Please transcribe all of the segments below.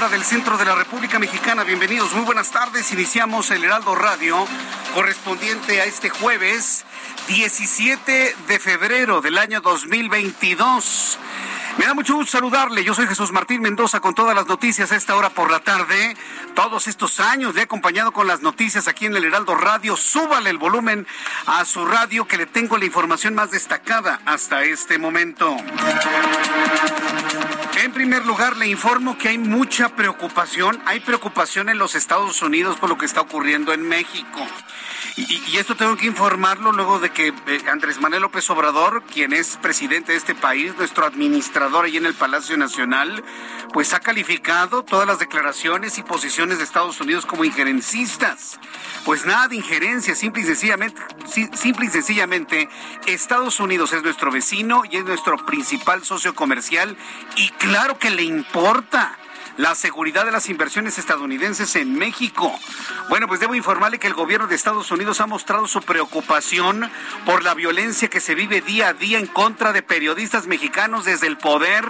Hora del centro de la República Mexicana. Bienvenidos, muy buenas tardes. Iniciamos el Heraldo Radio correspondiente a este jueves 17 de febrero del año 2022. Me da mucho gusto saludarle. Yo soy Jesús Martín Mendoza con todas las noticias a esta hora por la tarde. Todos estos años le he acompañado con las noticias aquí en el Heraldo Radio. Súbale el volumen a su radio que le tengo la información más destacada hasta este momento. En primer lugar, le informo que hay mucha preocupación. Hay preocupación en los Estados Unidos por lo que está ocurriendo en México. Y, esto tengo que informarlo luego de que eh, Andrés Manuel López Obrador, quien es presidente de este país, nuestro administrador ahí en el Palacio Nacional, pues ha calificado todas las declaraciones y posiciones de Estados Unidos como injerencistas. Pues nada de injerencia, simple y sencillamente, sencillamente, Estados Unidos es nuestro vecino y es nuestro principal socio comercial y claro que le importa la seguridad de las inversiones estadounidenses en México. Bueno, pues debo informarle que el gobierno de Estados Unidos ha mostrado su preocupación por la violencia que se vive día a día en contra de periodistas mexicanos desde el poder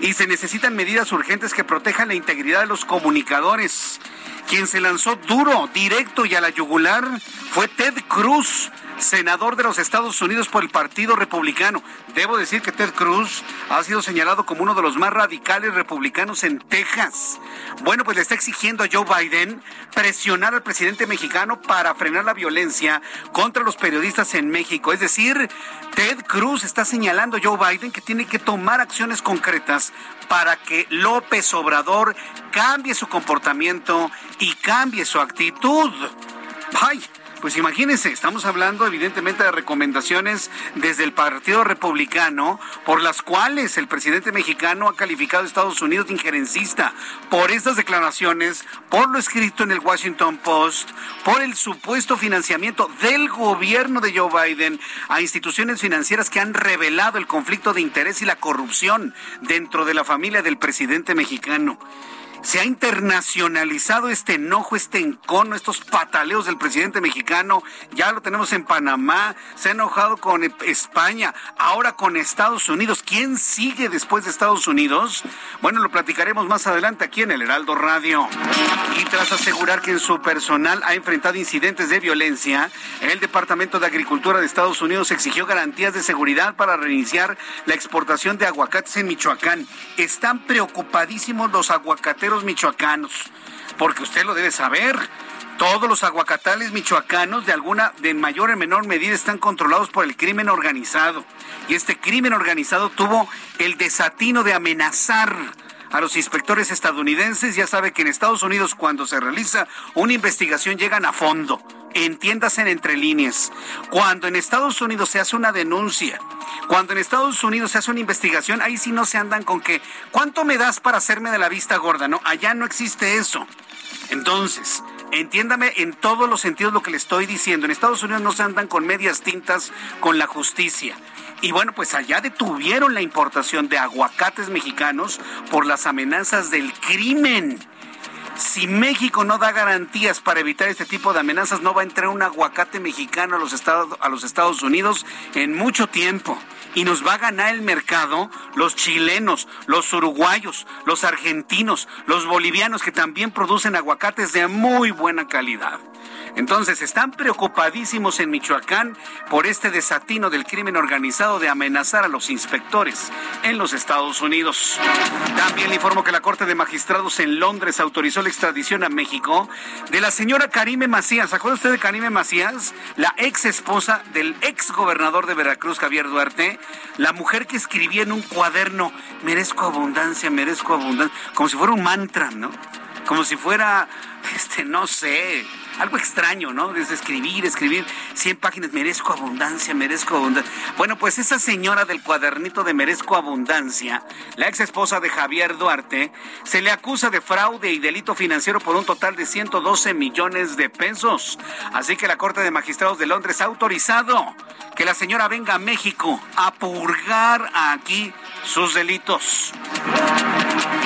y se necesitan medidas urgentes que protejan la integridad de los comunicadores. Quien se lanzó duro, directo y a la yugular fue Ted Cruz, senador de los Estados Unidos por el Partido Republicano. Debo decir que Ted Cruz ha sido señalado como uno de los más radicales republicanos en Texas. Bueno, pues le está exigiendo a Joe Biden presionar al presidente mexicano para frenar la violencia contra los periodistas en México. Es decir, Ted Cruz está señalando a Joe Biden que tiene que tomar acciones concretas para que López Obrador cambie su comportamiento y cambie su actitud. ¡Ay! Pues imagínense, estamos hablando evidentemente de recomendaciones desde el Partido Republicano por las cuales el presidente mexicano ha calificado a Estados Unidos de injerencista por estas declaraciones, por lo escrito en el Washington Post, por el supuesto financiamiento del gobierno de Joe Biden a instituciones financieras que han revelado el conflicto de interés y la corrupción dentro de la familia del presidente mexicano se ha internacionalizado este enojo, este encono, estos pataleos del presidente mexicano. Ya lo tenemos en Panamá, se ha enojado con España, ahora con Estados Unidos. ¿Quién sigue después de Estados Unidos? Bueno, lo platicaremos más adelante aquí en el Heraldo Radio. Y tras asegurar que en su personal ha enfrentado incidentes de violencia, el Departamento de Agricultura de Estados Unidos exigió garantías de seguridad para reiniciar la exportación de aguacates en Michoacán. Están preocupadísimos los aguacateros michoacanos, porque usted lo debe saber. Todos los aguacatales michoacanos, de alguna, de mayor o menor medida, están controlados por el crimen organizado. Y este crimen organizado tuvo el desatino de amenazar a los inspectores estadounidenses. Ya sabe que en Estados Unidos cuando se realiza una investigación llegan a fondo. Entiéndase en entre líneas. Cuando en Estados Unidos se hace una denuncia, cuando en Estados Unidos se hace una investigación, ahí sí no se andan con que, ¿cuánto me das para hacerme de la vista gorda? No, allá no existe eso. Entonces, entiéndame en todos los sentidos lo que le estoy diciendo. En Estados Unidos no se andan con medias tintas con la justicia. Y bueno, pues allá detuvieron la importación de aguacates mexicanos por las amenazas del crimen. Si México no da garantías para evitar este tipo de amenazas, no va a entrar un aguacate mexicano a los Estados, Unidos en mucho tiempo y nos va a ganar el mercado los chilenos, los uruguayos, los argentinos, los bolivianos que también producen aguacates de muy buena calidad. Entonces, están preocupadísimos en Michoacán por este desatino del crimen organizado de amenazar a los inspectores en los Estados Unidos. También le informo que la Corte de Magistrados en Londres autorizó la extradición a México de la señora Karime Macías. ¿Se acuerda usted de Karime Macías? La ex esposa del ex gobernador de Veracruz, Javier Duarte. La mujer que escribía en un cuaderno, merezco abundancia, merezco abundancia, como si fuera un mantra, ¿no? Como si fuera, este, no sé, algo extraño, ¿no? Desde escribir, escribir 100 páginas, merezco abundancia, merezco abundancia. Bueno, pues esa señora del cuadernito de merezco abundancia, la ex esposa de Javier Duarte, se le acusa de fraude y delito financiero por un total de 112 millones de pesos. Así que la Corte de Magistrados de Londres ha autorizado que la señora venga a México a purgar aquí sus delitos.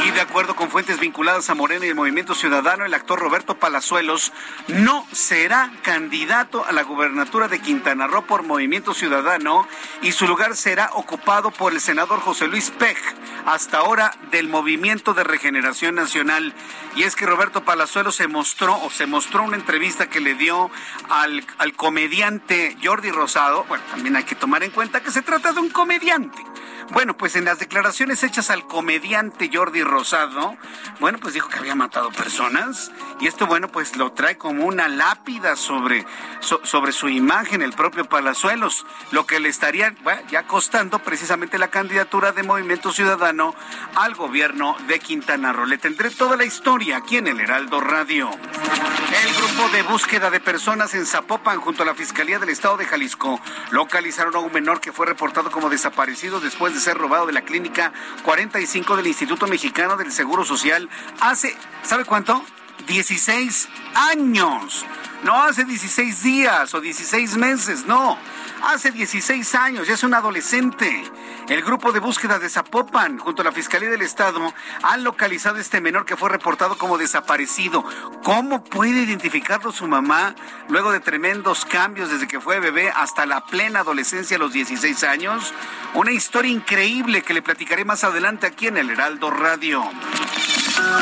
Y de acuerdo con fuentes vinculadas a Morena y el Movimiento Ciudadano, el actor Roberto Palazuelos no será candidato a la gubernatura de Quintana Roo por Movimiento Ciudadano y su lugar será ocupado por el senador José Luis Pej, hasta ahora del Movimiento de Regeneración Nacional. Y es que Roberto Palazuelos se mostró o se mostró una entrevista que le dio al, al comediante Jordi Rosado. Bueno, también hay que tomar en cuenta que se trata de un comediante. Bueno, pues en las declaraciones hechas al comediante Jordi Rosado, bueno, pues dijo que había matado personas y esto, bueno, pues lo trae como una lápida sobre, sobre su imagen el propio Palazuelos, lo que le estaría ya costando precisamente la candidatura de Movimiento Ciudadano al gobierno de Quintana Roo. Le tendré toda la historia aquí en el Heraldo Radio. El grupo de búsqueda de personas en Zapopan junto a la Fiscalía del Estado de Jalisco localizaron a un menor que fue reportado como desaparecido después de ser robado de la clínica 45 del Instituto Mexicano del Seguro Social hace, ¿sabe cuánto? 16 años. No hace 16 días o 16 meses, no. Hace 16 años, ya es un adolescente. El grupo de búsqueda de Zapopan, junto a la Fiscalía del Estado, han localizado este menor que fue reportado como desaparecido. ¿Cómo puede identificarlo su mamá luego de tremendos cambios desde que fue bebé hasta la plena adolescencia a los 16 años? Una historia increíble que le platicaré más adelante aquí en el Heraldo Radio.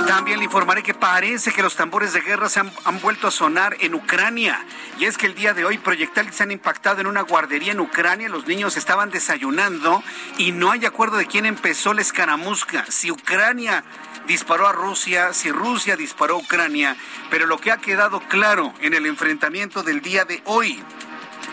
También le informaré que parece que los tambores de guerra se han, han, vuelto a sonar en Ucrania. Y es que el día de hoy proyectiles se han impactado en una guardería en Ucrania. Los niños estaban desayunando y no hay acuerdo de quién empezó la escaramusca. Si Ucrania disparó a Rusia, si Rusia disparó a Ucrania. Pero lo que ha quedado claro en el enfrentamiento del día de hoy,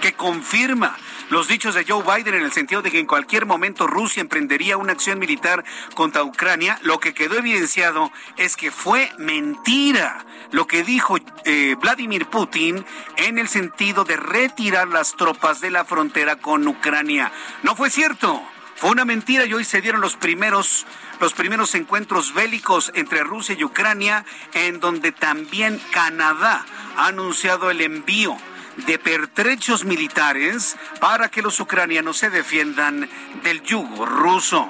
que confirma los dichos de Joe Biden en el sentido de que en cualquier momento Rusia emprendería una acción militar contra Ucrania, lo que quedó evidenciado es que fue mentira lo que dijo eh, Vladimir Putin en el sentido de retirar las tropas de la frontera con Ucrania. No fue cierto. Fue una mentira y hoy se dieron los primeros los primeros encuentros bélicos entre Rusia y Ucrania, en donde también Canadá ha anunciado el envío de pertrechos militares para que los ucranianos se defiendan del yugo ruso.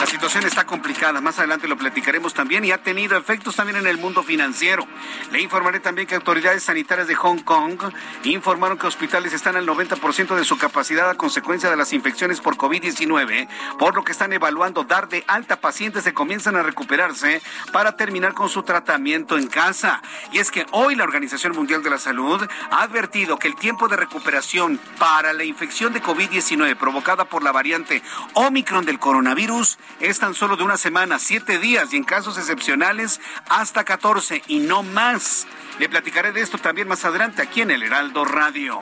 La situación está complicada, más adelante lo platicaremos también y ha tenido efectos también en el mundo financiero. Le informaré también que autoridades sanitarias de Hong Kong informaron que hospitales están al 90% de su capacidad a consecuencia de las infecciones por COVID-19, por lo que están evaluando dar de alta pacientes que comienzan a recuperarse para terminar con su tratamiento en casa. Y es que hoy la Organización Mundial de la Salud ha que el tiempo de recuperación para la infección de COVID-19 provocada por la variante Omicron del coronavirus es tan solo de una semana, siete días y en casos excepcionales hasta 14 y no más. Le platicaré de esto también más adelante aquí en el Heraldo Radio.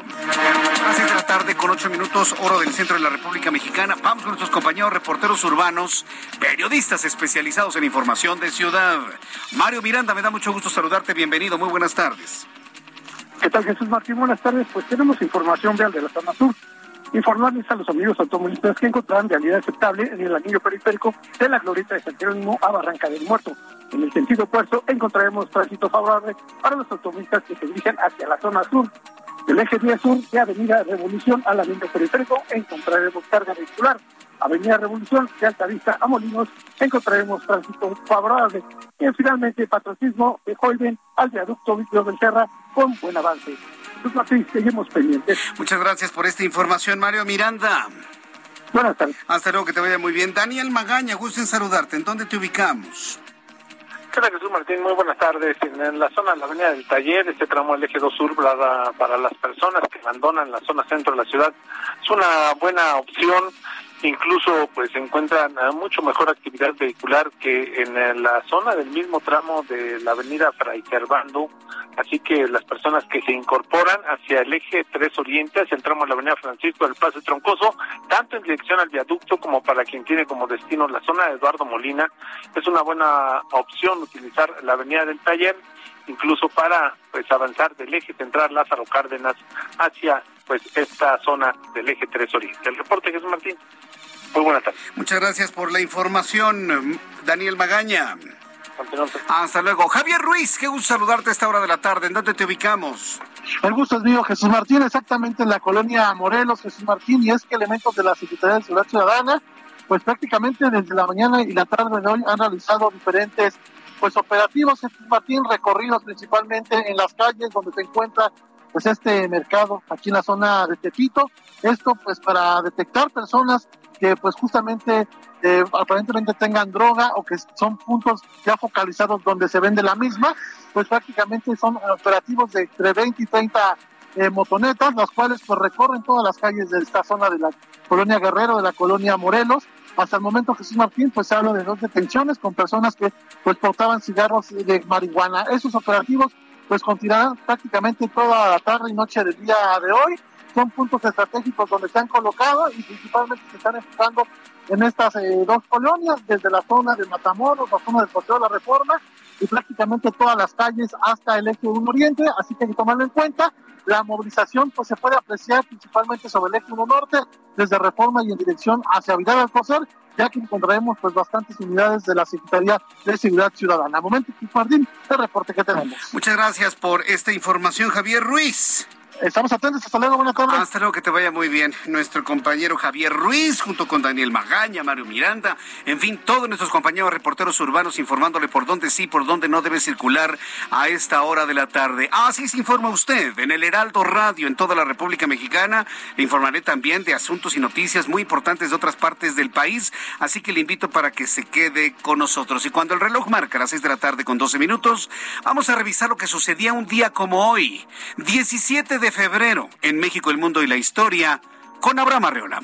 Hace de la tarde con ocho minutos, oro del centro de la República Mexicana. Vamos con nuestros compañeros reporteros urbanos, periodistas especializados en información de ciudad. Mario Miranda, me da mucho gusto saludarte. Bienvenido, muy buenas tardes. ¿Qué tal Jesús Martín? Buenas tardes. Pues tenemos información real de la zona sur informarles a los amigos automovilistas que encontrarán realidad aceptable en el anillo periférico de la glorieta de San Jerónimo a Barranca del Muerto. En el sentido opuesto encontraremos tránsito favorable para los automovilistas que se dirigen hacia la zona sur. Del eje 10 sur de Avenida Revolución al anillo periférico encontraremos carga vehicular. Avenida Revolución, de Altavista a Molinos, encontraremos tránsito favorable. Y finalmente, patriotismo de Holden al viaducto Víctor del Serra con buen avance. Pues Martín, seguimos pendientes. Muchas gracias por esta información, Mario Miranda. Buenas tardes. Hasta luego, que te vaya muy bien. Daniel Magaña, gusto en saludarte. ¿En dónde te ubicamos? ¿Qué tal, Jesús Martín? Muy buenas tardes. En la zona de la Avenida del Taller, este tramo del eje 2 sur para, para las personas que abandonan la zona centro de la ciudad, es una buena opción incluso pues se encuentran mucho mejor actividad vehicular que en la zona del mismo tramo de la avenida Fray Servando, así que las personas que se incorporan hacia el eje 3 Oriente, hacia el tramo de la avenida Francisco del Paso Troncoso, tanto en dirección al viaducto como para quien tiene como destino la zona de Eduardo Molina, es una buena opción utilizar la avenida del taller incluso para pues avanzar del eje central Lázaro Cárdenas hacia pues esta zona del eje 3 Oriente. El reporte Jesús Martín. Muy buenas tardes. Muchas gracias por la información, Daniel Magaña. Hasta luego. Javier Ruiz, qué gusto saludarte a esta hora de la tarde. ¿En dónde te ubicamos? El gusto es mío, Jesús Martín, exactamente en la colonia Morelos, Jesús Martín, y es que elementos de la Secretaría de Seguridad Ciudadana, pues prácticamente desde la mañana y la tarde de hoy han realizado diferentes pues operativos, Jesús Martín, recorridos principalmente en las calles donde se encuentra pues este mercado aquí en la zona de Tepito. Esto pues para detectar personas que pues justamente eh, aparentemente tengan droga o que son puntos ya focalizados donde se vende la misma, pues prácticamente son operativos de entre 20 y 30 eh, motonetas, las cuales pues recorren todas las calles de esta zona de la colonia Guerrero, de la colonia Morelos. Hasta el momento Jesús Martín pues se habla de dos detenciones con personas que pues portaban cigarros de marihuana. Esos operativos pues continuarán prácticamente toda la tarde y noche del día de hoy son puntos estratégicos donde se han colocado y principalmente se están enfocando en estas eh, dos colonias, desde la zona de Matamoros, la zona del Paseo de la Reforma y prácticamente todas las calles hasta el eje 1 Oriente, así que hay que tomarlo en cuenta. La movilización pues se puede apreciar principalmente sobre el eje 1 Norte, desde Reforma y en dirección hacia Vidal Alcocer, ya que encontraremos pues bastantes unidades de la Secretaría de Seguridad Ciudadana. Momento, Jardín, el reporte que tenemos. Muchas gracias por esta información, Javier Ruiz. Estamos atentos. Hasta luego. Buenas tardes. Hasta luego. Que te vaya muy bien. Nuestro compañero Javier Ruiz, junto con Daniel Magaña, Mario Miranda, en fin, todos nuestros compañeros reporteros urbanos informándole por dónde sí, por dónde no debe circular a esta hora de la tarde. Así se informa usted en el Heraldo Radio en toda la República Mexicana. Le informaré también de asuntos y noticias muy importantes de otras partes del país. Así que le invito para que se quede con nosotros. Y cuando el reloj marca las seis de la tarde con 12 minutos, vamos a revisar lo que sucedía un día como hoy, 17 de febrero en México, el mundo y la historia con Abraham Arreola.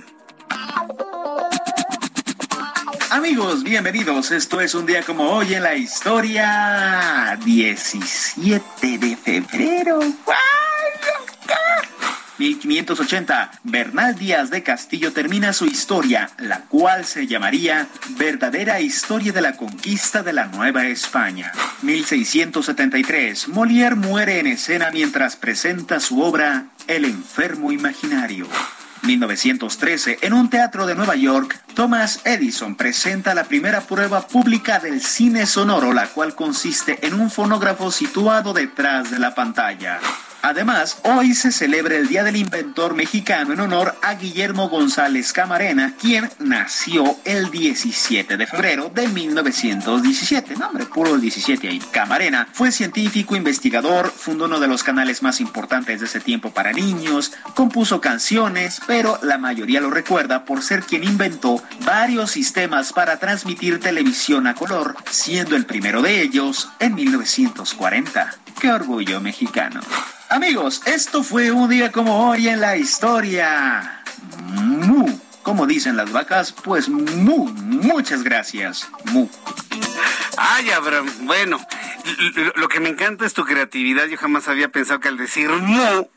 Amigos, bienvenidos. Esto es un día como hoy en la historia. 17 de febrero. 1580, Bernal Díaz de Castillo termina su historia, la cual se llamaría Verdadera Historia de la Conquista de la Nueva España. 1673, Molière muere en escena mientras presenta su obra El enfermo imaginario. 1913, en un teatro de Nueva York, Thomas Edison presenta la primera prueba pública del cine sonoro, la cual consiste en un fonógrafo situado detrás de la pantalla. Además, hoy se celebra el Día del Inventor Mexicano en honor a Guillermo González Camarena, quien nació el 17 de febrero de 1917. Nombre puro el 17 ahí. Camarena fue científico, investigador, fundó uno de los canales más importantes de ese tiempo para niños, compuso canciones, pero la mayoría lo recuerda por ser quien inventó varios sistemas para transmitir televisión a color, siendo el primero de ellos en 1940. ¡Qué orgullo mexicano! Amigos, esto fue un día como hoy en la historia. Mu. Como dicen las vacas, pues mu. Muchas gracias. Mu. Ay, Abraham, bueno, lo que me encanta es tu creatividad. Yo jamás había pensado que al decir mu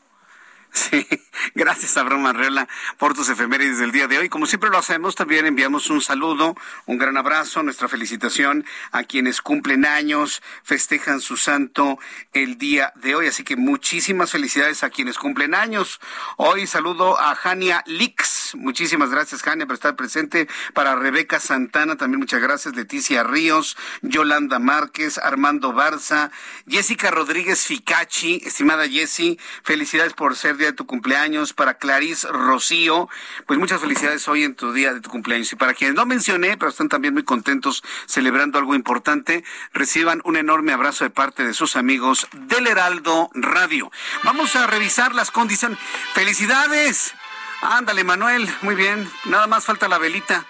Sí, gracias Abraham Arreola por tus efemérides del día de hoy. Como siempre lo hacemos, también enviamos un saludo, un gran abrazo, nuestra felicitación a quienes cumplen años, festejan su santo el día de hoy. Así que muchísimas felicidades a quienes cumplen años. Hoy saludo a Jania Lix. Muchísimas gracias, Jania, por estar presente. Para Rebeca Santana, también muchas gracias. Leticia Ríos, Yolanda Márquez, Armando Barza, Jessica Rodríguez Ficachi. Estimada Jessie, felicidades por ser día de tu cumpleaños, para Clarice Rocío, pues muchas felicidades hoy en tu día de tu cumpleaños. Y para quienes no mencioné, pero están también muy contentos celebrando algo importante, reciban un enorme abrazo de parte de sus amigos del Heraldo Radio. Vamos a revisar las condiciones. ¡Felicidades! Ándale, Manuel, muy bien. Nada más falta la velita.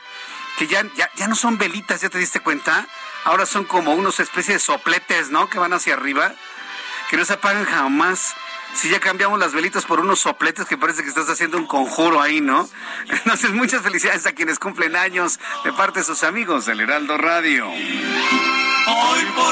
Que ya, ya, ya no son velitas, ¿ya te diste cuenta? Ahora son como unos especies de sopletes, ¿no? Que van hacia arriba. Que no se apagan jamás. Si ya cambiamos las velitas por unos sopletes que parece que estás haciendo un conjuro ahí, ¿no? Entonces, muchas felicidades a quienes cumplen años de parte de sus amigos del Heraldo Radio.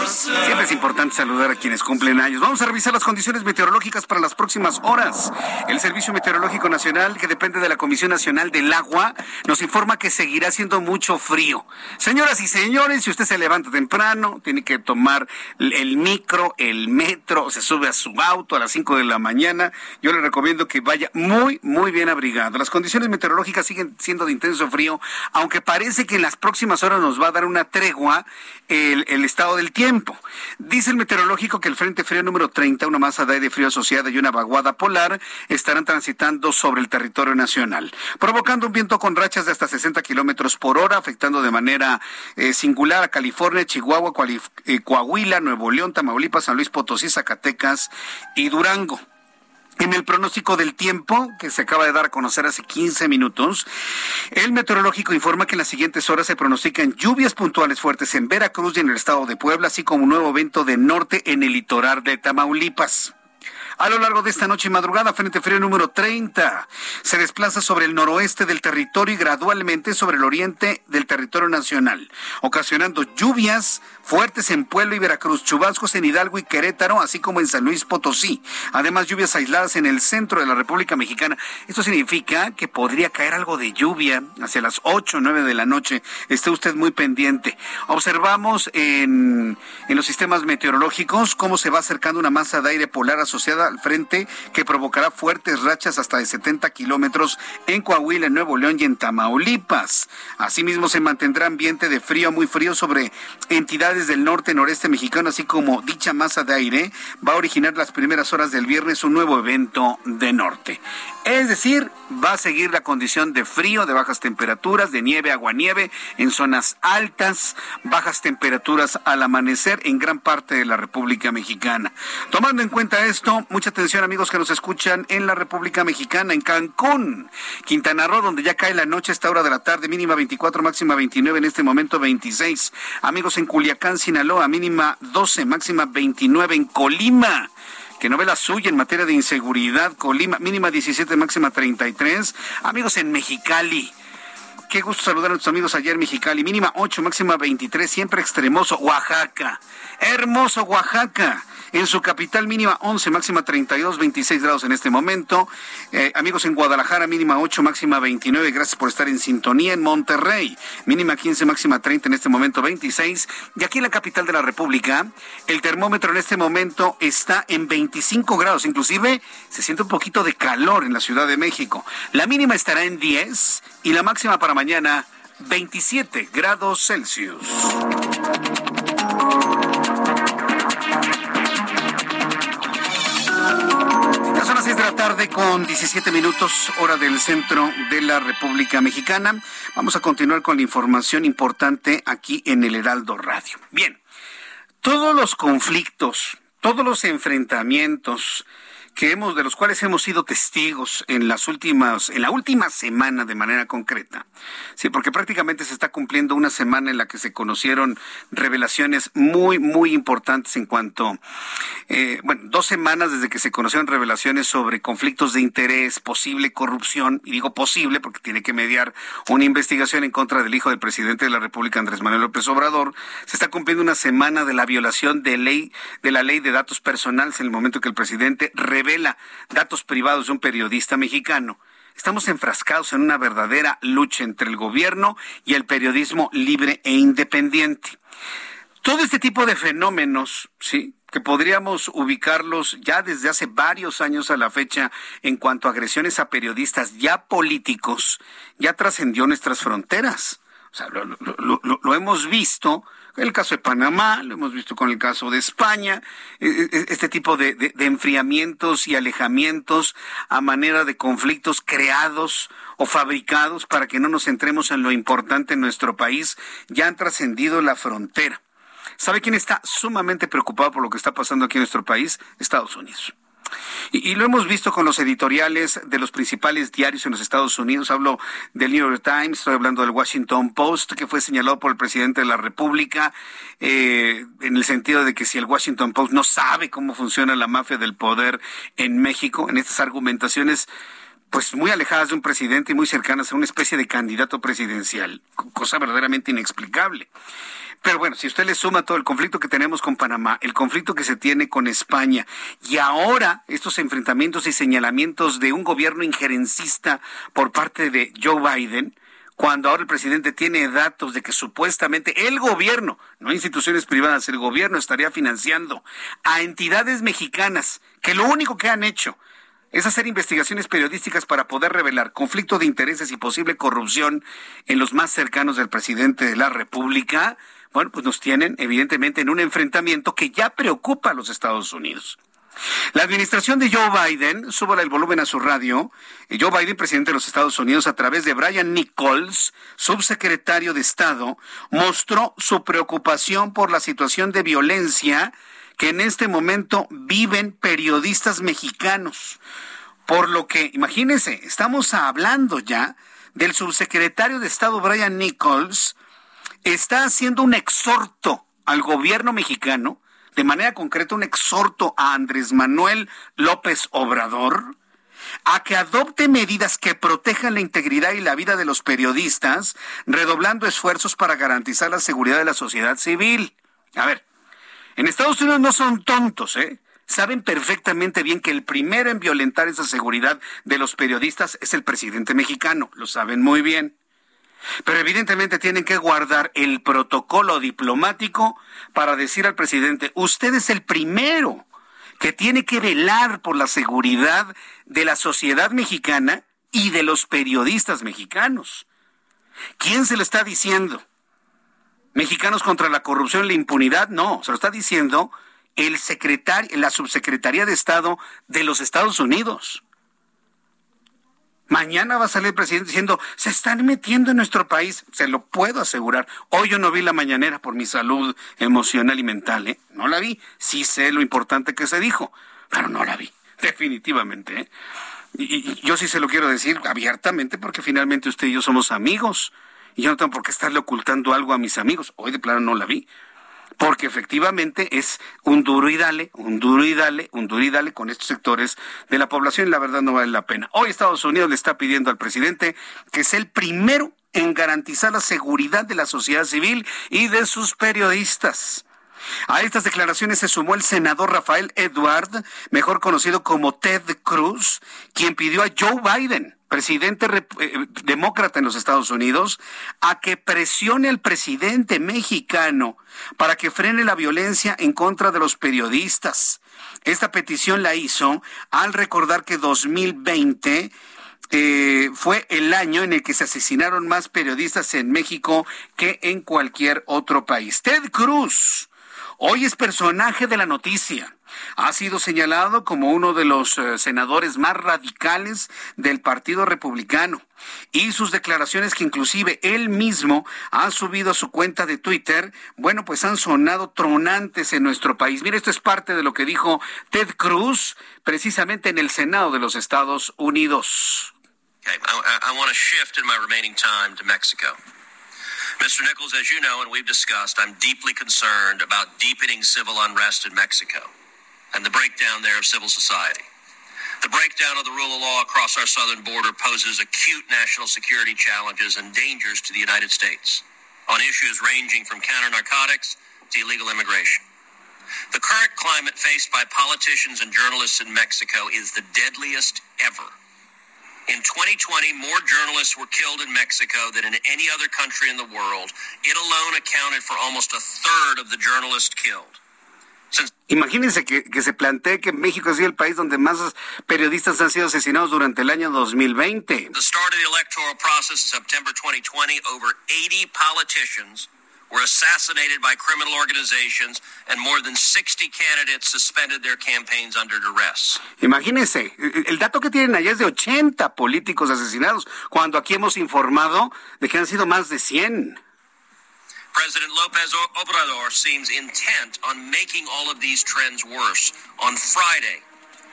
Siempre es importante saludar a quienes cumplen años. Vamos a revisar las condiciones meteorológicas para las próximas horas. El Servicio Meteorológico Nacional, que depende de la Comisión Nacional del Agua, nos informa que seguirá siendo mucho frío. Señoras y señores, si usted se levanta temprano, tiene que tomar el micro, el metro, se sube a su auto a las 5 de la mañana, yo le recomiendo que vaya muy, muy bien abrigado. Las condiciones meteorológicas siguen siendo de intenso frío, aunque parece que en las próximas horas nos va a dar una tregua el, estado del tiempo. Dice el meteorológico que el Frente Frío número 30, una masa de aire frío asociada y una vaguada polar, estarán transitando sobre el territorio nacional, provocando un viento con rachas de hasta 60 kilómetros por hora, afectando de manera eh, singular a California, Chihuahua, eh, Coahuila, Nuevo León, Tamaulipas, San Luis Potosí, Zacatecas y Durango. En el pronóstico del tiempo, que se acaba de dar a conocer hace 15 minutos, el meteorológico informa que en las siguientes horas se pronostican lluvias puntuales fuertes en Veracruz y en el estado de Puebla, así como un nuevo evento de norte en el litoral de Tamaulipas. A lo largo de esta noche y madrugada, Frente Frío número 30 se desplaza sobre el noroeste del territorio y gradualmente sobre el oriente del territorio nacional, ocasionando lluvias fuertes en Puebla y Veracruz, chubascos en Hidalgo y Querétaro, así como en San Luis Potosí. Además, lluvias aisladas en el centro de la República Mexicana. Esto significa que podría caer algo de lluvia hacia las 8 o 9 de la noche. Esté usted muy pendiente. Observamos en, en los sistemas meteorológicos cómo se va acercando una masa de aire polar asociada al frente que provocará fuertes rachas hasta de 70 kilómetros en Coahuila, en Nuevo León y en Tamaulipas. Asimismo, se mantendrá ambiente de frío, muy frío sobre entidades desde el norte noreste mexicano, así como dicha masa de aire, va a originar las primeras horas del viernes un nuevo evento de norte. Es decir, va a seguir la condición de frío, de bajas temperaturas, de nieve, aguanieve en zonas altas, bajas temperaturas al amanecer en gran parte de la República Mexicana. Tomando en cuenta esto, mucha atención amigos que nos escuchan en la República Mexicana, en Cancún, Quintana Roo, donde ya cae la noche a esta hora de la tarde, mínima 24, máxima 29, en este momento 26. Amigos en Culiacán, Sinaloa, mínima 12, máxima 29 en Colima que no ve la suya en materia de inseguridad. Colima, mínima 17, máxima 33. Amigos en Mexicali. Qué gusto saludar a nuestros amigos ayer Mexicali. Mínima 8, máxima 23, siempre extremoso. Oaxaca. Hermoso Oaxaca en su capital mínima 11, máxima 32, 26 grados en este momento. Eh, amigos en Guadalajara, mínima 8, máxima 29. Gracias por estar en sintonía. En Monterrey, mínima 15, máxima 30, en este momento 26. Y aquí en la capital de la República, el termómetro en este momento está en 25 grados. Inclusive se siente un poquito de calor en la Ciudad de México. La mínima estará en 10 y la máxima para mañana 27 grados Celsius. De la tarde con 17 minutos, hora del centro de la República Mexicana. Vamos a continuar con la información importante aquí en el Heraldo Radio. Bien, todos los conflictos, todos los enfrentamientos, que hemos, de los cuales hemos sido testigos en las últimas, en la última semana de manera concreta. Sí, porque prácticamente se está cumpliendo una semana en la que se conocieron revelaciones muy, muy importantes en cuanto, eh, bueno, dos semanas desde que se conocieron revelaciones sobre conflictos de interés, posible corrupción, y digo posible porque tiene que mediar una investigación en contra del hijo del presidente de la República, Andrés Manuel López Obrador. Se está cumpliendo una semana de la violación de ley, de la ley de datos personales en el momento que el presidente revela datos privados de un periodista mexicano. Estamos enfrascados en una verdadera lucha entre el gobierno y el periodismo libre e independiente. Todo este tipo de fenómenos, sí, que podríamos ubicarlos ya desde hace varios años a la fecha en cuanto a agresiones a periodistas ya políticos, ya trascendió nuestras fronteras. O lo, hemos visto el caso de Panamá, lo hemos visto con el caso de España, e, e, e, este tipo de, de, enfriamientos y alejamientos a manera de conflictos creados o fabricados para que no nos centremos en lo importante en nuestro país, ya han trascendido la frontera. ¿Sabe quién está sumamente preocupado por lo que está pasando aquí en nuestro país? Estados Unidos. Y, lo hemos visto con los editoriales de los principales diarios en los Estados Unidos. Hablo del New York Times, estoy hablando del Washington Post, que fue señalado por el presidente de la República, eh, en el sentido de que si el Washington Post no sabe cómo funciona la mafia del poder en México, en estas argumentaciones pues muy alejadas de un presidente y muy cercanas a una especie de candidato presidencial, cosa verdaderamente inexplicable. Pero bueno, si usted le suma todo el conflicto que tenemos con Panamá, el conflicto que se tiene con España y ahora estos enfrentamientos y señalamientos de un gobierno injerencista por parte de Joe Biden, cuando ahora el presidente tiene datos de que supuestamente el gobierno, no instituciones privadas, el gobierno estaría financiando a entidades mexicanas que lo único que han hecho es hacer investigaciones periodísticas para poder revelar conflicto de intereses y posible corrupción en los más cercanos del presidente de la República, bueno, pues nos tienen evidentemente en un enfrentamiento que ya preocupa a los Estados Unidos. La administración de Joe Biden, súbala el volumen a su radio, Joe Biden, presidente de los Estados Unidos, a través de Brian Nichols, subsecretario de Estado, mostró su preocupación por la situación de violencia que en este momento viven periodistas mexicanos. Por lo que, imagínense, estamos hablando ya del subsecretario de Estado Brian Nichols, está haciendo un exhorto al gobierno mexicano, de manera concreta un exhorto a Andrés Manuel López Obrador, a que adopte medidas que protejan la integridad y la vida de los periodistas, redoblando esfuerzos para garantizar la seguridad de la sociedad civil. A ver, en Estados Unidos no son tontos, ¿eh? Saben perfectamente bien que el primero en violentar esa seguridad de los periodistas es el presidente mexicano, lo saben muy bien. Pero evidentemente tienen que guardar el protocolo diplomático para decir al presidente, usted es el primero que tiene que velar por la seguridad de la sociedad mexicana y de los periodistas mexicanos. ¿Quién se lo está diciendo? ¿Mexicanos contra la corrupción y la impunidad? No, se lo está diciendo el secretario, la subsecretaría de Estado de los Estados Unidos. Mañana va a salir el presidente diciendo, se están metiendo en nuestro país, se lo puedo asegurar. Hoy yo no vi la mañanera por mi salud emocional y mental, ¿eh? No la vi. Sí sé lo importante que se dijo, pero no la vi, definitivamente. ¿eh? Y, yo sí se lo quiero decir abiertamente porque finalmente usted y yo somos amigos. Y yo no tengo por qué estarle ocultando algo a mis amigos. Hoy de plano no la vi porque efectivamente es un duro y dale, un duro y dale, un duro y dale con estos sectores de la población y la verdad no vale la pena. Hoy Estados Unidos le está pidiendo al presidente que sea el primero en garantizar la seguridad de la sociedad civil y de sus periodistas. A estas declaraciones se sumó el senador Rafael Edward, mejor conocido como Ted Cruz, quien pidió a Joe Biden presidente eh, demócrata en los Estados Unidos, a que presione al presidente mexicano para que frene la violencia en contra de los periodistas. Esta petición la hizo al recordar que 2020 eh, fue el año en el que se asesinaron más periodistas en México que en cualquier otro país. Ted Cruz hoy es personaje de la noticia ha sido señalado como uno de los eh, senadores más radicales del Partido Republicano y sus declaraciones que inclusive él mismo ha subido a su cuenta de Twitter, bueno, pues han sonado tronantes en nuestro país. Mire, esto es parte de lo que dijo Ted Cruz precisamente en el Senado de los Estados Unidos. Okay, I, I want to shift in my remaining time to Mexico. Mr. Nichols, as you know and we've discussed, I'm deeply concerned about deepening civil unrest in Mexico. And the breakdown there of civil society. The breakdown of the rule of law across our southern border poses acute national security challenges and dangers to the United States on issues ranging from counter narcotics to illegal immigration. The current climate faced by politicians and journalists in Mexico is the deadliest ever. In 2020, more journalists were killed in Mexico than in any other country in the world. It alone accounted for almost a third of the journalists killed. Imagínense que, que, se plantee que México es el país donde más periodistas han sido asesinados durante el año 2020. The start of the electoral process in September 2020, over 80 politicians were assassinated by criminal organizations and more than 60 candidates suspended their campaigns under duress. Imagínense, el dato que tienen allá es de 80 políticos asesinados, cuando aquí hemos informado de que han sido más de 100. President Lopez Obrador seems intent on making all of these trends worse. On Friday,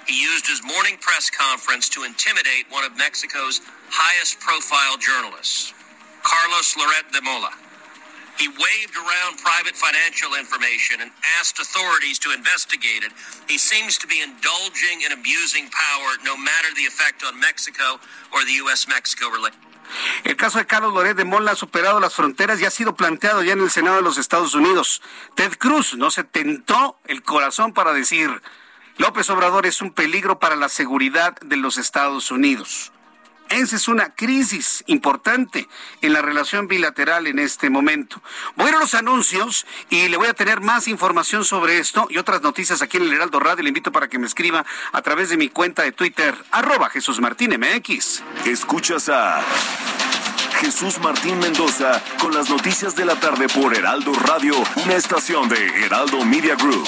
he used his morning press conference to intimidate one of Mexico's highest profile journalists, Carlos Loret de Mola. He waved around private financial information and asked authorities to investigate it. He seems to be indulging in abusing power, no matter the effect on Mexico or the U.S. Mexico relationship. El caso de Carlos Loret de Mola ha superado las fronteras y ha sido planteado ya en el Senado de los Estados Unidos. Ted Cruz no se tentó el corazón para decir López Obrador es un peligro para la seguridad de los Estados Unidos. Esa es una crisis importante en la relación bilateral en este momento. Voy a ir a los anuncios y le voy a tener más información sobre esto y otras noticias aquí en el Heraldo Radio. Le invito para que me escriba a través de mi cuenta de Twitter, arroba Jesús Martín MX. Escuchas a Jesús Martín Mendoza con las noticias de la tarde por Heraldo Radio, una estación de Heraldo Media Group.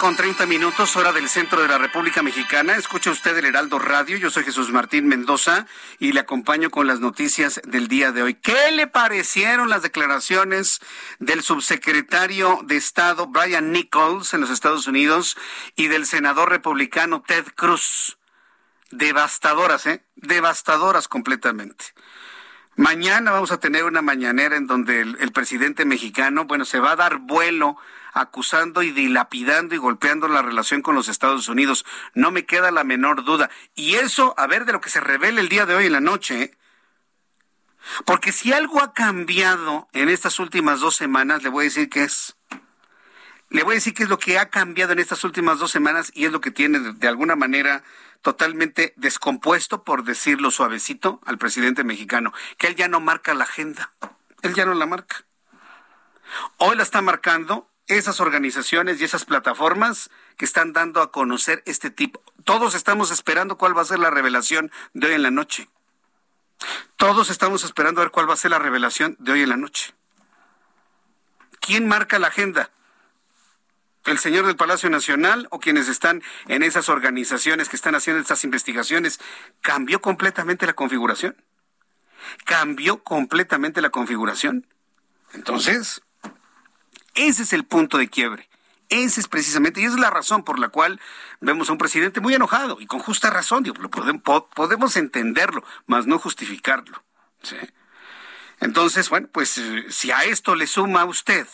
Con 30 minutos, hora del centro de la República Mexicana. Escucha usted el Heraldo Radio. Yo soy Jesús Martín Mendoza y le acompaño con las noticias del día de hoy. ¿Qué le parecieron las declaraciones del subsecretario de Estado Brian Nichols en los Estados Unidos y del senador republicano Ted Cruz? Devastadoras, ¿eh? Devastadoras completamente. Mañana vamos a tener una mañanera en donde el, el presidente mexicano, bueno, se va a dar vuelo acusando y dilapidando y golpeando la relación con los Estados Unidos. No me queda la menor duda. Y eso, a ver de lo que se revela el día de hoy en la noche. ¿eh? Porque si algo ha cambiado en estas últimas dos semanas, le voy a decir que es. Le voy a decir qué es lo que ha cambiado en estas últimas dos semanas y es lo que tiene de alguna manera totalmente descompuesto, por decirlo suavecito, al presidente mexicano, que él ya no marca la agenda. Él ya no la marca. Hoy la está marcando esas organizaciones y esas plataformas que están dando a conocer este tipo. Todos estamos esperando cuál va a ser la revelación de hoy en la noche. Todos estamos esperando a ver cuál va a ser la revelación de hoy en la noche. ¿Quién marca la agenda? ¿El señor del Palacio Nacional o quienes están en esas organizaciones que están haciendo estas investigaciones? ¿Cambió completamente la configuración? ¿Cambió completamente la configuración? Entonces, ese es el punto de quiebre. Ese es precisamente, y esa es la razón por la cual vemos a un presidente muy enojado, y con justa razón, podemos, podemos entenderlo, mas no justificarlo. Entonces, bueno, pues eh, si a esto le suma a usted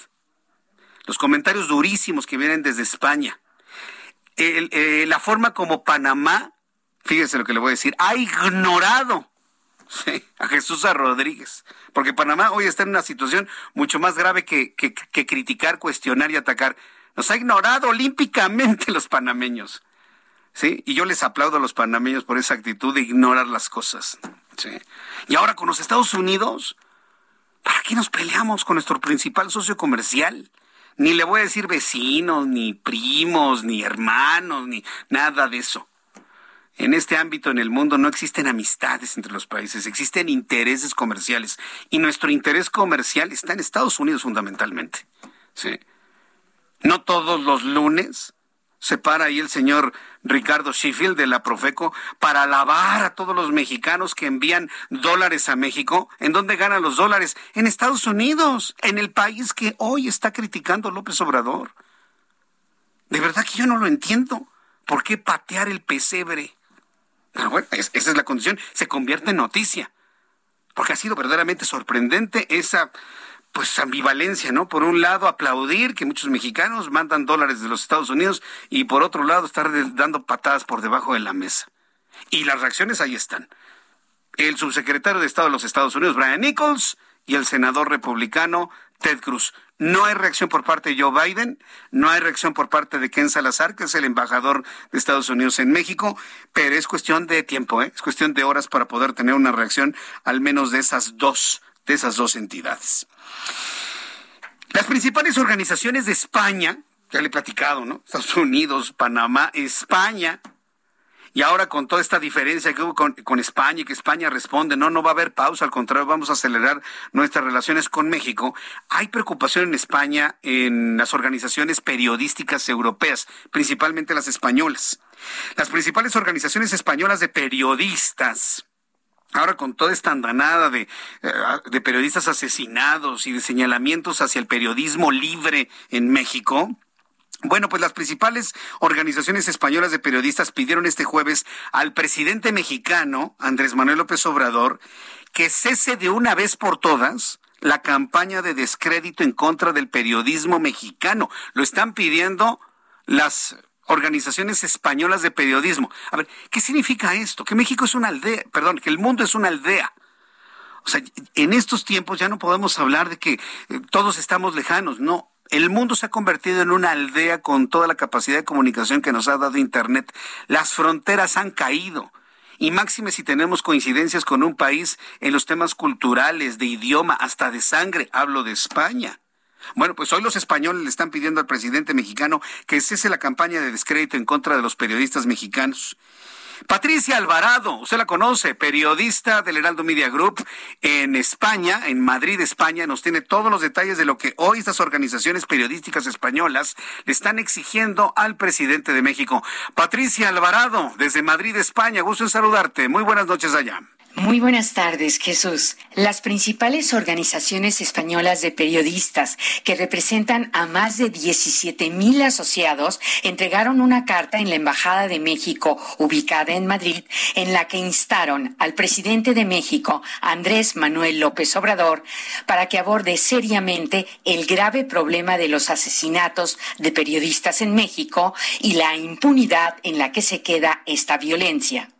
los comentarios durísimos que vienen desde España, eh, la forma como Panamá, fíjese lo que le voy a decir, ha ignorado a Jesús a Rodríguez. Porque Panamá hoy está en una situación mucho más grave que, criticar, cuestionar y atacar. Nos ha ignorado olímpicamente los panameños. ¿Sí? Y yo les aplaudo a los panameños por esa actitud de ignorar las cosas. ¿Sí? Y ahora con los Estados Unidos, ¿para qué nos peleamos con nuestro principal socio comercial? Ni le voy a decir vecinos, ni primos, ni hermanos, ni nada de eso. En este ámbito en el mundo no existen amistades entre los países, existen intereses comerciales. Y nuestro interés comercial está en Estados Unidos fundamentalmente. No todos los lunes se para ahí el señor Ricardo Sheffield de la Profeco para alabar a todos los mexicanos que envían dólares a México. ¿En dónde ganan los dólares? En Estados Unidos, en el país que hoy está criticando López Obrador. De verdad que yo no lo entiendo. ¿Por qué patear el pesebre? Pero bueno, esa es la condición. Se convierte en noticia. Porque ha sido verdaderamente sorprendente esa pues ambivalencia, ¿no? Por un lado, aplaudir que muchos mexicanos mandan dólares de los Estados Unidos y por otro lado, estar dando patadas por debajo de la mesa. Y las reacciones ahí están. El subsecretario de Estado de los Estados Unidos, Brian Nichols, y el senador republicano Ted Cruz. No hay reacción por parte de Joe Biden, no hay reacción por parte de Ken Salazar, que es el embajador de Estados Unidos en México, pero es cuestión de tiempo, ¿eh? es cuestión de horas para poder tener una reacción al menos de esas dos, de esas dos entidades. Las principales organizaciones de España, ya le he platicado, ¿no? Estados Unidos, Panamá, España, y ahora con toda esta diferencia que hubo con, España y que España responde, no, no va a haber pausa, al contrario, vamos a acelerar nuestras relaciones con México, hay preocupación en España en las organizaciones periodísticas europeas, principalmente las españolas. Las principales organizaciones españolas de periodistas, Ahora con toda esta andanada de, eh, de, periodistas asesinados y de señalamientos hacia el periodismo libre en México, bueno, pues las principales organizaciones españolas de periodistas pidieron este jueves al presidente mexicano, Andrés Manuel López Obrador, que cese de una vez por todas la campaña de descrédito en contra del periodismo mexicano. Lo están pidiendo las organizaciones españolas de periodismo. A ver, ¿qué significa esto? Que México es una aldea, perdón, que el mundo es una aldea. O sea, en estos tiempos ya no podemos hablar de que eh, todos estamos lejanos, no. El mundo se ha convertido en una aldea con toda la capacidad de comunicación que nos ha dado Internet. Las fronteras han caído. Y máxime si tenemos coincidencias con un país en los temas culturales, de idioma, hasta de sangre. Hablo de España. Bueno, pues hoy los españoles le están pidiendo al presidente mexicano que cese la campaña de descrédito en contra de los periodistas mexicanos. Patricia Alvarado, usted la conoce, periodista del Heraldo Media Group en España, en Madrid, España, nos tiene todos los detalles de lo que hoy estas organizaciones periodísticas españolas le están exigiendo al presidente de México. Patricia Alvarado, desde Madrid, España, gusto en saludarte. Muy buenas noches allá. Muy buenas tardes, Jesús. Las principales organizaciones españolas de periodistas, que representan a más de 17 mil asociados, entregaron una carta en la Embajada de México, ubicada en Madrid, en la que instaron al presidente de México, Andrés Manuel López Obrador, para que aborde seriamente el grave problema de los asesinatos de periodistas en México y la impunidad en la que se queda esta violencia.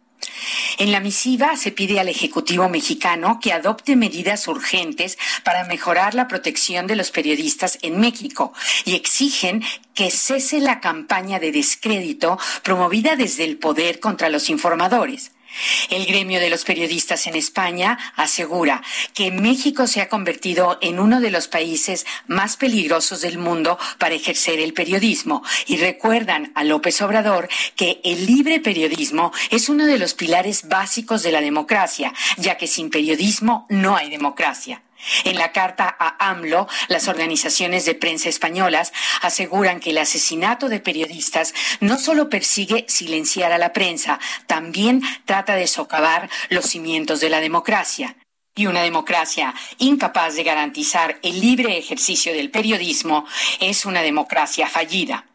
En la misiva se pide al Ejecutivo mexicano que adopte medidas urgentes para mejorar la protección de los periodistas en México y exigen que cese la campaña de descrédito promovida desde el poder contra los informadores. El gremio de los periodistas en España asegura que México se ha convertido en uno de los países más peligrosos del mundo para ejercer el periodismo y recuerdan a López Obrador que el libre periodismo es uno de los pilares básicos de la democracia, ya que sin periodismo no hay democracia. En la carta a AMLO, las organizaciones de prensa españolas aseguran que el asesinato de periodistas no solo persigue silenciar a la prensa, también trata de socavar los cimientos de la democracia. Y una democracia incapaz de garantizar el libre ejercicio del periodismo es una democracia fallida.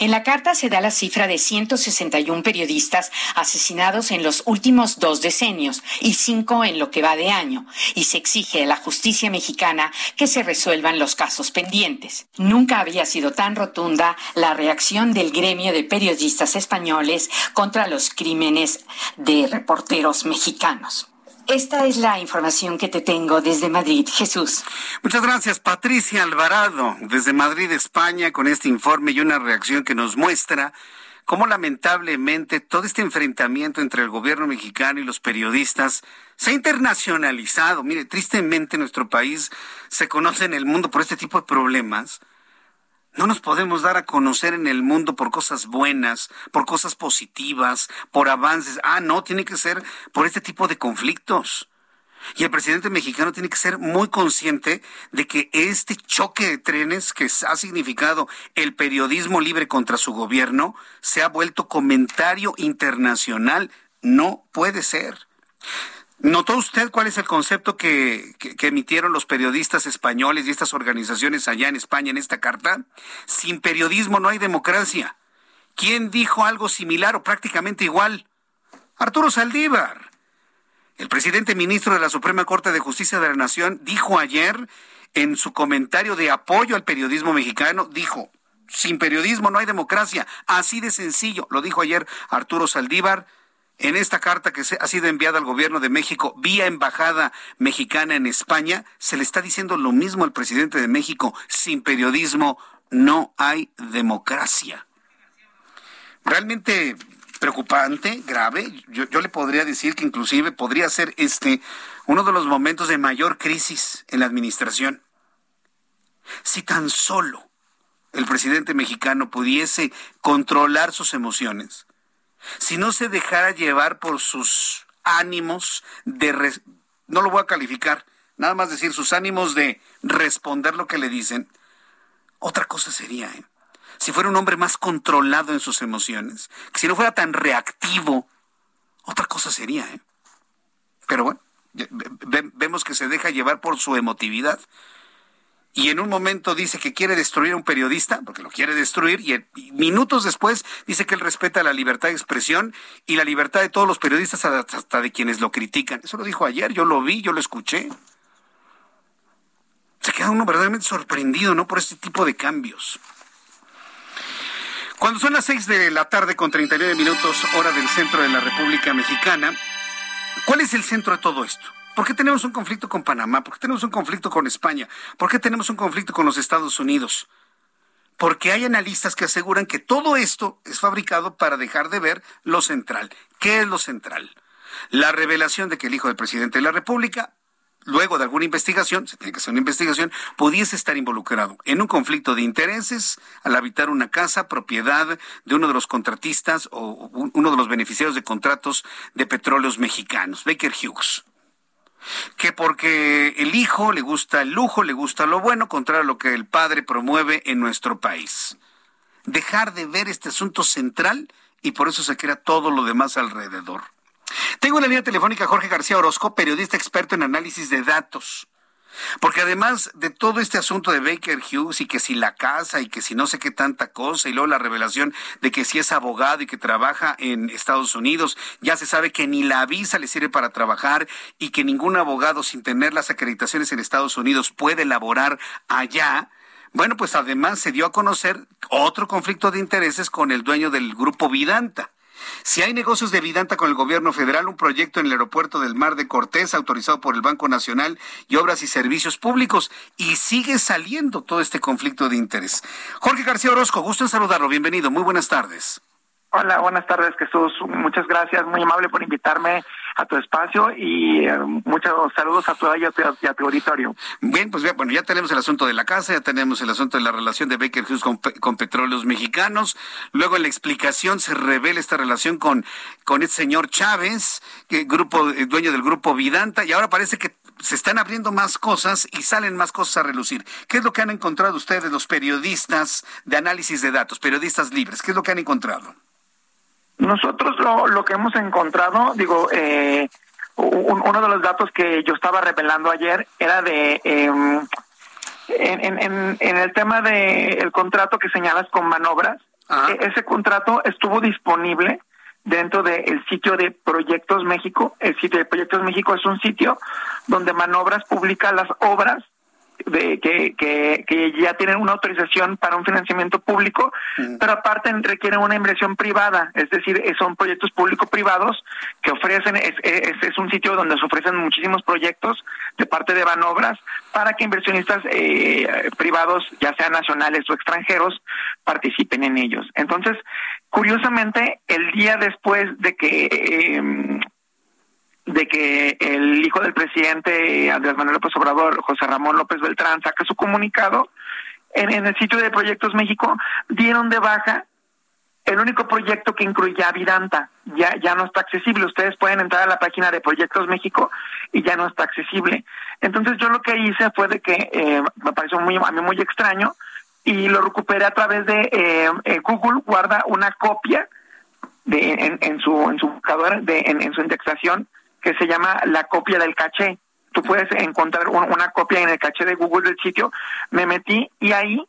En la carta se da la cifra de 161 periodistas asesinados en los últimos dos decenios y cinco en lo que va de año, y se exige a la justicia mexicana que se resuelvan los casos pendientes. Nunca había sido tan rotunda la reacción del gremio de periodistas españoles contra los crímenes de reporteros mexicanos. Esta es la información que te tengo desde Madrid, Jesús. Muchas gracias, Patricia Alvarado, desde Madrid, España, con este informe y una reacción que nos muestra cómo lamentablemente todo este enfrentamiento entre el gobierno mexicano y los periodistas se ha internacionalizado. Mire, tristemente nuestro país se conoce en el mundo por este tipo de problemas no nos podemos dar a conocer en el mundo por cosas buenas, por cosas positivas, por avances. Ah, no, tiene que ser por este tipo de conflictos. Y el presidente mexicano tiene que ser muy consciente de que este choque de trenes que ha significado el periodismo libre contra su gobierno se ha vuelto comentario internacional. No puede ser. ¿Notó usted cuál es el concepto que, emitieron los periodistas españoles y estas organizaciones allá en España en esta carta? Sin periodismo no hay democracia. ¿Quién dijo algo similar o prácticamente igual? Arturo Saldívar. El presidente ministro de la Suprema Corte de Justicia de la Nación dijo ayer en su comentario de apoyo al periodismo mexicano, dijo, sin periodismo no hay democracia, así de sencillo, lo dijo ayer Arturo Saldívar en esta carta que ha sido enviada al gobierno de México vía embajada mexicana en España, se le está diciendo lo mismo al presidente de México, sin periodismo no hay democracia. Realmente preocupante, grave. Yo, le podría decir que inclusive podría ser este uno de los momentos de mayor crisis en la administración. Si tan solo el presidente mexicano pudiese controlar sus emociones, si no se dejara llevar por sus ánimos de, no lo voy a calificar, nada más decir sus ánimos de responder lo que le dicen, otra cosa sería, ¿eh? si fuera un hombre más controlado en sus emociones, si no fuera tan reactivo, otra cosa sería. ¿eh? Pero bueno, vemos que se deja llevar por su emotividad y en un momento dice que quiere destruir a un periodista, porque lo quiere destruir, y, minutos después dice que él respeta la libertad de expresión y la libertad de todos los periodistas, hasta de quienes lo critican. Eso lo dijo ayer, yo lo vi, yo lo escuché. Se queda uno verdaderamente sorprendido, ¿no? Por este tipo de cambios. Cuando son las seis de la tarde con 39 minutos, hora del centro de la República Mexicana, ¿cuál es el centro de todo esto? ¿Por qué tenemos un conflicto con Panamá? ¿Por qué tenemos un conflicto con España? ¿Por qué tenemos un conflicto con los Estados Unidos? Porque hay analistas que aseguran que todo esto es fabricado para dejar de ver lo central. ¿Qué es lo central? La revelación de que el hijo del presidente de la República, luego de alguna investigación, se tiene que hacer una investigación, pudiese estar involucrado en un conflicto de intereses al habitar una casa propiedad de uno de los contratistas o uno de los beneficiarios de contratos de petróleos mexicanos, Baker Hughes que porque el hijo le gusta el lujo, le gusta lo bueno, contrario a lo que el padre promueve en nuestro país. Dejar de ver este asunto central y por eso se crea todo lo demás alrededor. Tengo en la línea telefónica Jorge García Orozco, periodista experto en análisis de datos. Porque además de todo este asunto de Baker Hughes y que si la casa y que si no sé qué tanta cosa y luego la revelación de que si es abogado y que trabaja en Estados Unidos, ya se sabe que ni la visa le sirve para trabajar y que ningún abogado sin tener las acreditaciones en Estados Unidos puede laborar allá. Bueno, pues además se dio a conocer otro conflicto de intereses con el dueño del grupo Vidanta. Si hay negocios de Vidanta con el gobierno federal, un proyecto en el aeropuerto del Mar de Cortés, autorizado por el Banco Nacional y Obras y Servicios Públicos, y sigue saliendo todo este conflicto de interés. Jorge García Orozco, gusto en saludarlo. Bienvenido. Muy buenas tardes. Hola, buenas tardes, Jesús. Muchas gracias, muy amable por invitarme a tu espacio y eh, muchos saludos a tu, y a, tu, auditorio. Bien, pues bueno, ya tenemos el asunto de la casa, ya tenemos el asunto de la relación de Baker Hughes con, petróleos mexicanos. Luego en la explicación se revela esta relación con, con el señor Chávez, que grupo, eh, dueño del grupo Vidanta, y ahora parece que se están abriendo más cosas y salen más cosas a relucir. ¿Qué es lo que han encontrado ustedes, los periodistas de análisis de datos, periodistas libres? ¿Qué es lo que han encontrado? Nosotros lo, lo que hemos encontrado, digo, eh, uno de los datos que yo estaba revelando ayer era de em, en, en, en, el tema del el contrato que señalas con manobras. E, ese contrato estuvo disponible dentro del sitio de Proyectos México. El sitio de Proyectos México es un sitio donde Manobras publica las obras de que, que, que, ya tienen una autorización para un financiamiento público, pero aparte requieren una inversión privada, es decir, son proyectos público-privados que ofrecen, es, es, es, un sitio donde se ofrecen muchísimos proyectos de parte de Banobras para que inversionistas eh, privados, ya sean nacionales o extranjeros, participen en ellos. Entonces, curiosamente, el día después de que eh, de que el hijo del presidente Andrés Manuel López Obrador, José Ramón López Beltrán, saca su comunicado, en, el sitio de Proyectos México dieron de baja el único proyecto que incluía Vidanta ya, ya no está accesible. Ustedes pueden entrar a la página de Proyectos México y ya no está accesible. Entonces yo lo que hice fue de que eh, me pareció muy, a mí muy extraño y lo recuperé a través de eh, eh, Google, guarda una copia de, en, su en su buscador, de, en, en, su indexación, que se llama la copia del caché. Tú puedes encontrar una copia en el caché de Google del sitio. Me metí y ahí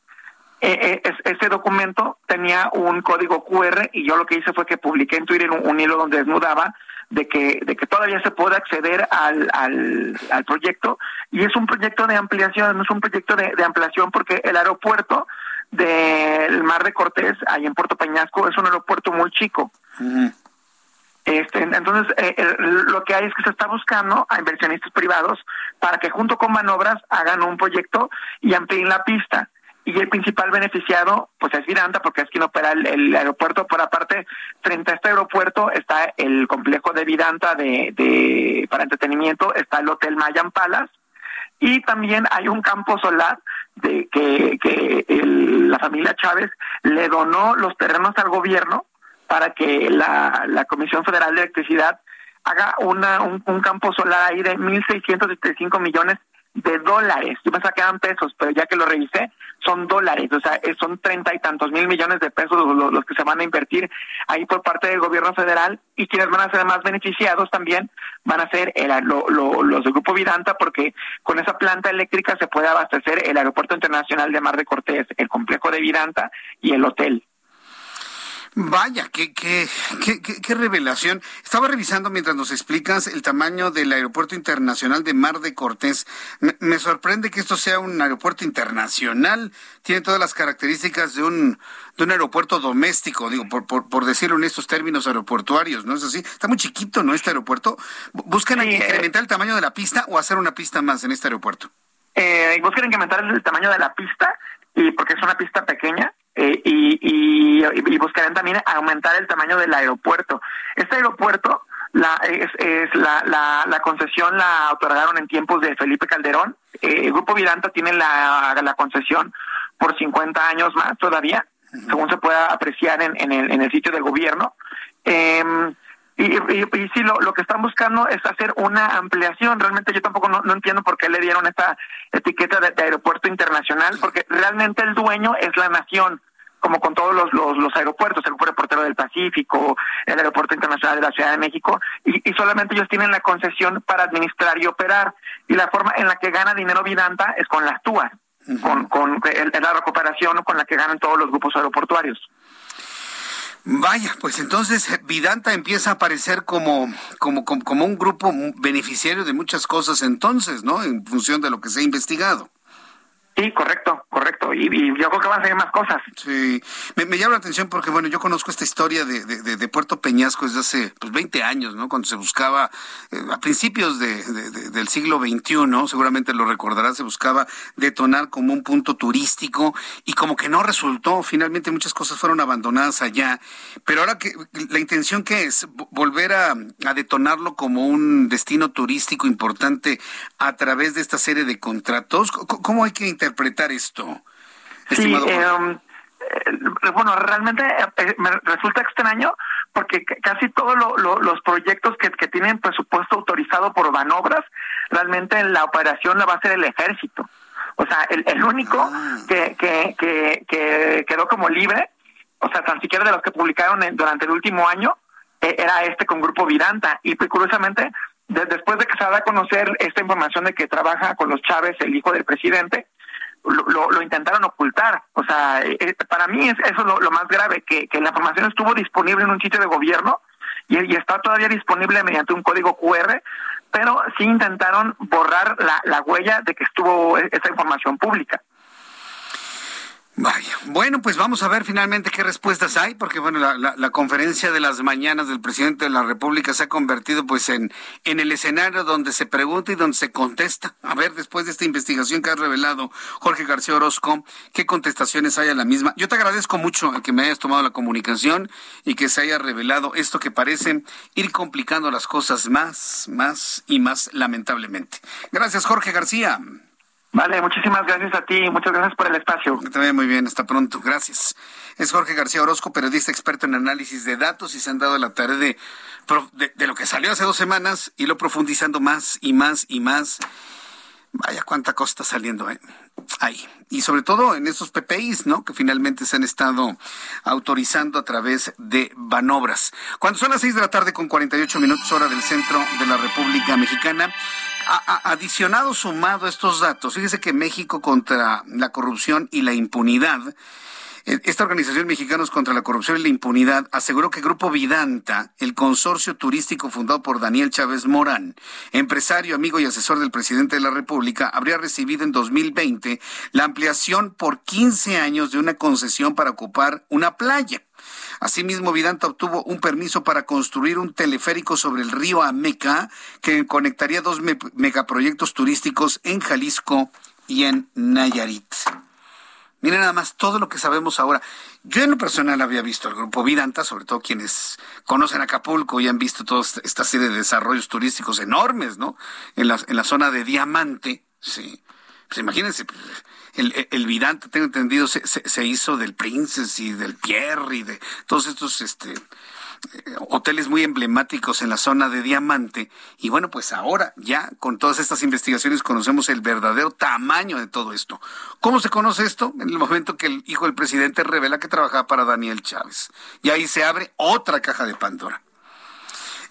eh, eh, ese documento tenía un código QR y yo lo que hice fue que publiqué en Twitter un, hilo donde desnudaba de que de que todavía se puede acceder al, al, proyecto y es un proyecto de ampliación, es un proyecto de ampliación porque el aeropuerto del Mar de Cortés, ahí en Puerto Peñasco, es un aeropuerto muy chico. Este, entonces, eh, lo que hay es que se está buscando a inversionistas privados para que junto con Manobras hagan un proyecto y amplíen la pista. Y el principal beneficiado pues es Vidanta porque es quien opera el, aeropuerto. Por aparte frente a este aeropuerto está el complejo de Vidanta de, de para entretenimiento está el hotel Mayan Palace. Y también hay un campo solar de que, que la familia Chávez le donó los terrenos al gobierno para que la, la Comisión Federal de Electricidad haga una, un, un campo solar ahí de 1.675 millones de dólares. Yo pensaba que eran pesos, pero ya que lo revisé, son dólares. O sea, son treinta y tantos mil millones de pesos los, que se van a invertir ahí por parte del gobierno federal y quienes van a ser más beneficiados también van a ser el, los del Grupo Vidanta porque con esa planta eléctrica se puede abastecer el Aeropuerto Internacional de Mar de Cortés, el complejo de Vidanta y el hotel. Vaya, qué, qué, qué, qué, revelación. Estaba revisando mientras nos explicas el tamaño del Aeropuerto Internacional de Mar de Cortés. Me, sorprende que esto sea un aeropuerto internacional. Tiene todas las características de un, de un aeropuerto doméstico, digo, por, por, por decirlo en estos términos aeroportuarios, ¿no es así? Está muy chiquito, ¿no? Este aeropuerto. ¿Buscan eh, incrementar el tamaño de la pista o hacer una pista más en este aeropuerto? Eh, buscan incrementar el tamaño de la pista y porque es una pista pequeña eh, y, y, y, buscarán también aumentar el tamaño del aeropuerto. Este aeropuerto la, es, es la, la, la, concesión la otorgaron en tiempos de Felipe Calderón. Eh, el Grupo Vidanta tiene la, la concesión por 50 años más todavía, según se pueda apreciar en, en, el, en el sitio del gobierno. Eh, y, y, y, sí, lo, lo que están buscando es hacer una ampliación. Realmente yo tampoco no, no entiendo por qué le dieron esta etiqueta de, de, aeropuerto internacional, porque realmente el dueño es la nación, como con todos los, los, los aeropuertos, el aeropuerto portero del Pacífico, el aeropuerto internacional de la Ciudad de México, y, y solamente ellos tienen la concesión para administrar y operar. Y la forma en la que gana dinero Vidanta es con las TUAS, uh -huh. con, con el, la recuperación con la que ganan todos los grupos aeroportuarios. Vaya, pues entonces eh, Vidanta empieza a aparecer como, como, como, como, un grupo beneficiario de muchas cosas entonces, ¿no? En función de lo que se ha investigado. Sí, correcto, correcto. Y, yo creo que van a ser más cosas. Sí, me, llama la atención porque, bueno, yo conozco esta historia de, Puerto Peñasco desde hace pues, 20 años, ¿no? Cuando se buscaba, eh, a principios de, del siglo XXI, seguramente lo recordarás, se buscaba detonar como un punto turístico y como que no resultó. Finalmente muchas cosas fueron abandonadas allá. Pero ahora que la intención que es volver a, a detonarlo como un destino turístico importante a través de esta serie de contratos, ¿cómo hay que interpretar? Interpretar esto? Sí, eh, eh, bueno, realmente eh, me resulta extraño porque casi todos lo, lo, los proyectos que, que, tienen presupuesto autorizado por Banobras, realmente la operación la va a hacer el ejército. O sea, el, el único ah. que, que, que, que, quedó como libre, o sea, tan siquiera de los que publicaron en, durante el último año, eh, era este con Grupo Vidanta. Y pues, curiosamente, de, después de que se da a conocer esta información de que trabaja con los Chávez, el hijo del presidente, lo, lo, intentaron ocultar. O sea, eh, para mí es, eso es lo, más grave, que, la información estuvo disponible en un sitio de gobierno y, está todavía disponible mediante un código QR, pero sí intentaron borrar la, la huella de que estuvo e, esa información pública. Vaya, bueno, pues vamos a ver finalmente qué respuestas hay, porque bueno, la, la, la, conferencia de las mañanas del presidente de la República se ha convertido pues en, en el escenario donde se pregunta y donde se contesta. A ver, después de esta investigación que ha revelado Jorge García Orozco, qué contestaciones hay a la misma. Yo te agradezco mucho que me hayas tomado la comunicación y que se haya revelado esto que parece ir complicando las cosas más, más y más lamentablemente. Gracias, Jorge García. Vale, muchísimas gracias a ti, muchas gracias por el espacio. Que te muy bien, hasta pronto, gracias. Es Jorge García Orozco, periodista experto en análisis de datos y se han dado la tarea de, de, de lo que salió hace dos semanas y lo profundizando más y más y más. Vaya cuánta cosa está saliendo ¿eh? ahí. Y sobre todo en esos PPIs, ¿no? Que finalmente se han estado autorizando a través de Banobras. Cuando son las seis de la tarde con 48 minutos hora del centro de la República Mexicana, adicionado, sumado a estos datos, fíjese que México contra la corrupción y la impunidad esta organización Mexicanos contra la Corrupción y la Impunidad aseguró que Grupo Vidanta, el consorcio turístico fundado por Daniel Chávez Morán, empresario, amigo y asesor del presidente de la República, habría recibido en 2020 la ampliación por 15 años de una concesión para ocupar una playa. Asimismo, Vidanta obtuvo un permiso para construir un teleférico sobre el río Ameca que conectaría dos megaproyectos turísticos en Jalisco y en Nayarit. Miren nada más todo lo que sabemos ahora. Yo en lo personal había visto el grupo Vidanta, sobre todo quienes conocen Acapulco y han visto toda esta serie de desarrollos turísticos enormes, ¿no? En la, en la zona de Diamante, sí. Pues imagínense, pues, el, el, Vidanta, tengo entendido, se, se, se, hizo del Princess y del Pierre y de todos estos, este, hoteles muy emblemáticos en la zona de Diamante. Y bueno, pues ahora ya con todas estas investigaciones conocemos el verdadero tamaño de todo esto. ¿Cómo se conoce esto? En el momento que el hijo del presidente revela que trabajaba para Daniel Chávez. Y ahí se abre otra caja de Pandora.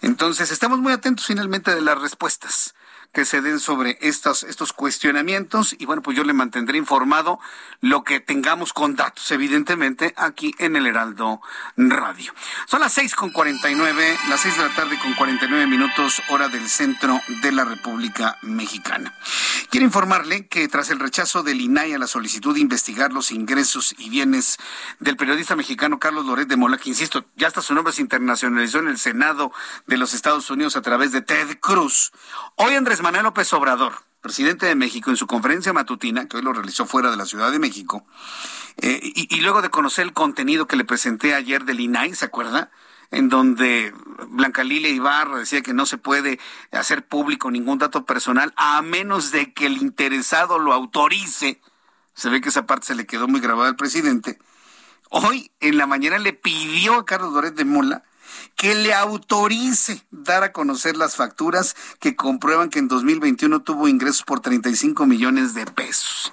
Entonces, estamos muy atentos finalmente de las respuestas que se den sobre estos, estos cuestionamientos y bueno, pues yo le mantendré informado lo que tengamos con datos, evidentemente, aquí en el Heraldo Radio. Son las seis con cuarenta y nueve, las seis de la tarde con cuarenta y nueve minutos, hora del centro de la República Mexicana. Quiero informarle que tras el rechazo del INAI a la solicitud de investigar los ingresos y bienes del periodista mexicano Carlos Loret de Mola, que insisto, ya hasta su nombre se internacionalizó en el Senado de los Estados Unidos a través de Ted Cruz. Hoy Andrés Manuel López Obrador, presidente de México, en su conferencia matutina, que hoy lo realizó fuera de la Ciudad de México, eh, y, y, luego de conocer el contenido que le presenté ayer del INAI, ¿se acuerda? En donde Blanca Lilia Ibarra decía que no se puede hacer público ningún dato personal a menos de que el interesado lo autorice. Se ve que esa parte se le quedó muy grabada al presidente. Hoy en la mañana le pidió a Carlos Doret de Mola que le autorice dar a conocer las facturas que comprueban que en 2021 tuvo ingresos por 35 millones de pesos.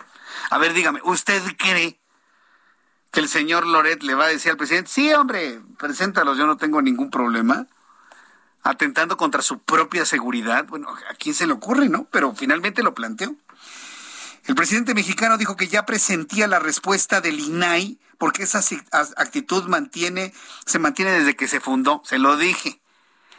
A ver, dígame, ¿usted cree que el señor Loret le va a decir al presidente, sí, hombre, preséntalos, yo no tengo ningún problema? Atentando contra su propia seguridad. Bueno, ¿a quién se le ocurre, no? Pero finalmente lo planteó. El presidente mexicano dijo que ya presentía la respuesta del INAI porque esa actitud mantiene, se mantiene desde que se fundó, se lo dije.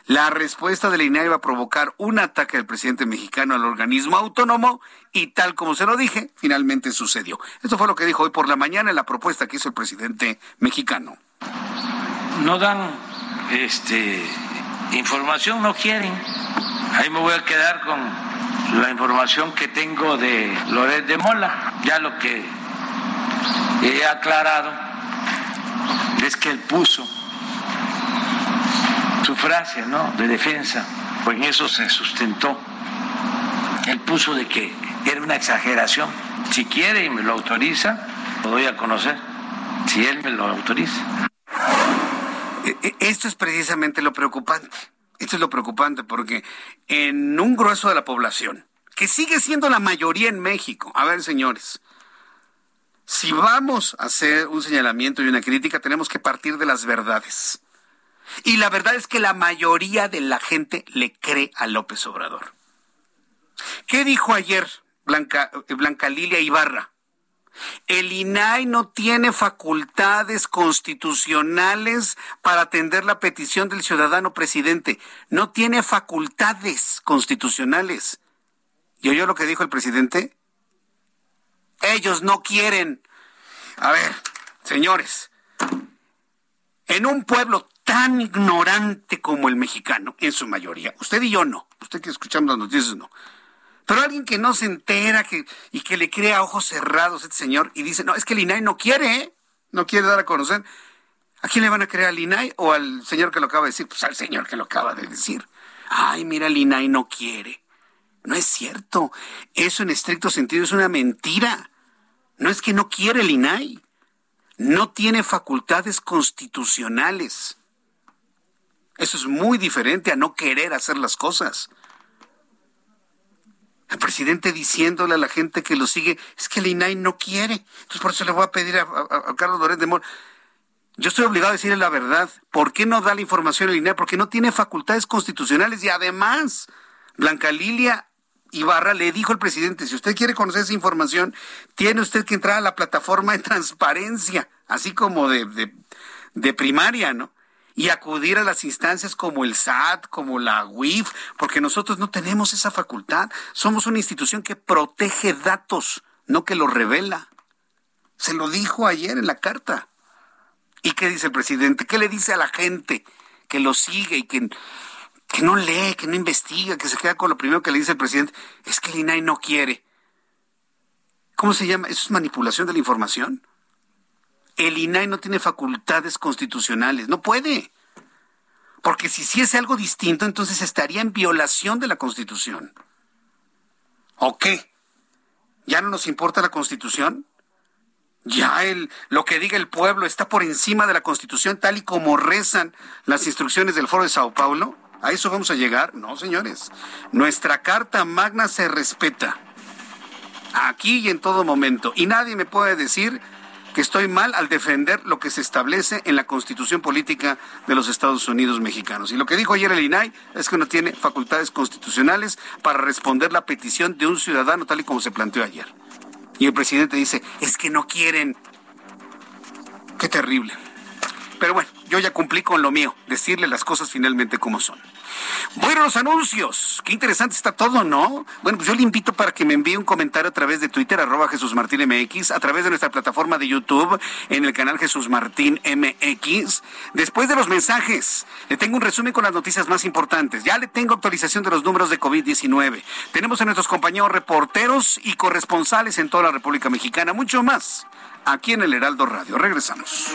La respuesta del INAI va a provocar un ataque del presidente mexicano al organismo autónomo y tal como se lo dije, finalmente sucedió. Esto fue lo que dijo hoy por la mañana en la propuesta que hizo el presidente mexicano. No dan este información, no quieren. Ahí me voy a quedar con la información que tengo de Loret de Mola. Ya lo que he aclarado es que él puso su frase ¿no? de defensa, pues en eso se sustentó. Él puso de que era una exageración. Si quiere y me lo autoriza, lo doy a conocer, si él me lo autoriza. E, e, esto es precisamente lo preocupante. Esto es lo preocupante porque en un grueso de la población, que sigue siendo la mayoría en México, a ver señores, si vamos a hacer un señalamiento y una crítica, tenemos que partir de las verdades. Y la verdad es que la mayoría de la gente le cree a López Obrador. ¿Qué dijo ayer Blanca, Blanca Lilia Ibarra? El INAI no tiene facultades constitucionales para atender la petición del ciudadano presidente. No tiene facultades constitucionales. ¿Y oyó lo que dijo el presidente? Ellos no quieren. A ver, señores, en un pueblo tan ignorante como el mexicano, en su mayoría, usted y yo no, usted que escuchamos las noticias no, pero alguien que no se entera que, y que le crea ojos cerrados a este señor y dice, no, es que el INAI no quiere, ¿eh? no quiere dar a conocer. ¿A quién le van a creer al INAI o al señor que lo acaba de decir? Pues al señor que lo acaba de decir. Ay, mira, el INAI no quiere. No es cierto. Eso en estricto sentido es una mentira. No es que no quiere el INAI. No tiene facultades constitucionales. Eso es muy diferente a no querer hacer las cosas. El presidente diciéndole a la gente que lo sigue, es que el INAI no quiere. Entonces por eso le voy a pedir a, Carlos Loret de Mor. Yo estoy obligado a decirle la verdad. ¿Por qué no da la información el INAI? Porque no tiene facultades constitucionales y además, Blanca Lilia Ibarra le dijo al presidente, si usted quiere conocer esa información, tiene usted que entrar a la plataforma de transparencia, así como de, de primaria, ¿no? Y acudir a las instancias como el SAT, como la UIF, porque nosotros no tenemos esa facultad. Somos una institución que protege datos, no que los revela. Se lo dijo ayer en la carta. ¿Y qué dice el presidente? ¿Qué le dice a la gente que lo sigue y que, que no lee, que no investiga, que se queda con lo primero que le dice el presidente? Es que el INAI no quiere. ¿Cómo se llama? ¿Eso es manipulación de la información? El INAI no tiene facultades constitucionales, no puede. Porque si hiciese algo distinto, entonces estaría en violación de la Constitución. ¿O qué? ¿Ya no nos importa la Constitución? Ya el, lo que diga el pueblo está por encima de la Constitución tal y como rezan las instrucciones del Foro de Sao Paulo. ¿A eso vamos a llegar? No, señores. Nuestra Carta Magna se respeta. Aquí y en todo momento. Y nadie me puede decir que estoy mal al defender lo que se establece en la constitución política de los Estados Unidos mexicanos. Y lo que dijo ayer el INAI es que no tiene facultades constitucionales para responder la petición de un ciudadano tal y como se planteó ayer. Y el presidente dice, es que no quieren. Qué terrible. Pero bueno, yo ya cumplí con lo mío, decirle las cosas finalmente como son. Bueno, los anuncios. Qué interesante está todo, ¿no? Bueno, pues yo le invito para que me envíe un comentario a través de Twitter, arroba Jesús Martín a través de nuestra plataforma de YouTube, en el canal Jesús Martín MX. Después de los mensajes, le tengo un resumen con las noticias más importantes. Ya le tengo actualización de los números de COVID-19. Tenemos a nuestros compañeros reporteros y corresponsales en toda la República Mexicana. Mucho más aquí en el Heraldo Radio. Regresamos.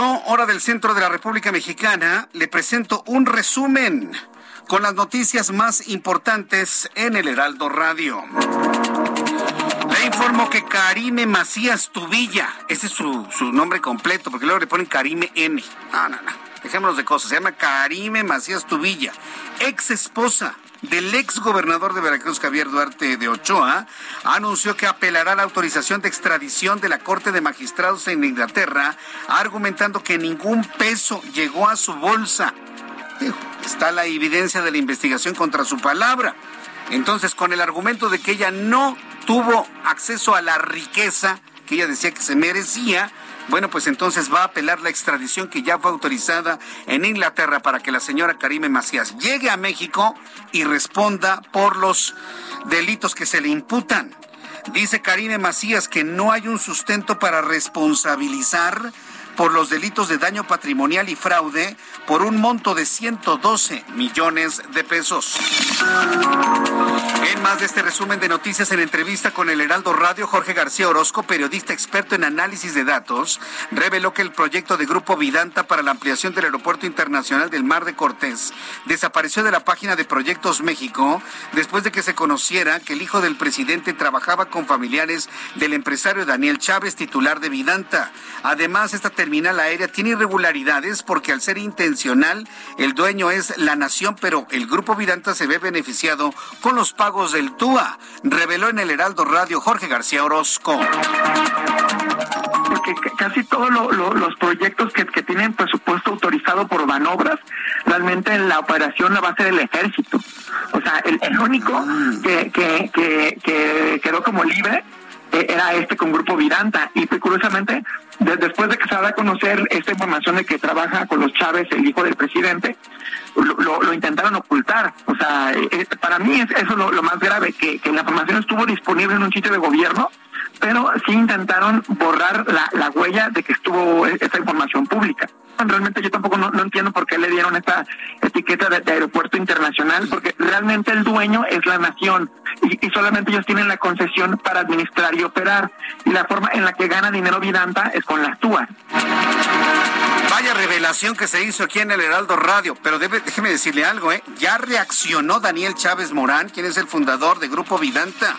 Hora del centro de la República Mexicana, le presento un resumen con las noticias más importantes en el Heraldo Radio. Le informo que Karime Macías Tubilla, ese es su, su nombre completo, porque luego le ponen Karime N. No, no, no, dejémonos de cosas, se llama Karime Macías Tubilla, ex esposa del ex gobernador de Veracruz, Javier Duarte de Ochoa, anunció que apelará la autorización de extradición de la Corte de Magistrados en Inglaterra, argumentando que ningún peso llegó a su bolsa. Está la evidencia de la investigación contra su palabra. Entonces, con el argumento de que ella no tuvo acceso a la riqueza que ella decía que se merecía, bueno, pues entonces va a apelar la extradición que ya fue autorizada en Inglaterra para que la señora Karime Macías llegue a México y responda por los delitos que se le imputan. Dice Karime Macías que no hay un sustento para responsabilizar por los delitos de daño patrimonial y fraude por un monto de 112 millones de pesos. En más de este resumen de noticias en entrevista con el Heraldo Radio, Jorge García Orozco, periodista experto en análisis de datos, reveló que el proyecto de Grupo Vidanta para la ampliación del Aeropuerto Internacional del Mar de Cortés desapareció de la página de Proyectos México después de que se conociera que el hijo del presidente trabajaba con familiares del empresario Daniel Chávez, titular de Vidanta. Además, esta terminal aérea tiene irregularidades porque al ser intencional, el dueño es la nación, pero el grupo Vidanta se ve beneficiado con los pagos del TUA, reveló en el Heraldo Radio Jorge García Orozco porque casi todos los proyectos que, tienen presupuesto autorizado por Banobras, realmente en la operación la va a ser el ejército. O sea, el, único ah. que, que, que quedó como libre eh, era este con Grupo Vidanta. Y pues, curiosamente, después de que se da a conocer esta información de que trabaja con los Chávez, el hijo del presidente, lo, intentaron ocultar. O sea, eh, eh, para mí es eso lo, más grave, que, la información estuvo disponible en un sitio de gobierno pero sí intentaron borrar la, la huella de que estuvo esta información pública. Realmente yo tampoco no, entiendo por qué le dieron esta etiqueta de, aeropuerto internacional, porque realmente el dueño es la nación y, y, solamente ellos tienen la concesión para administrar y operar. Y la forma en la que gana dinero Vidanta es con las TUAS. Vaya revelación que se hizo aquí en el Heraldo Radio, pero debe, déjeme decirle algo, ¿eh? Ya reaccionó Daniel Chávez Morán, quien es el fundador de Grupo Vidanta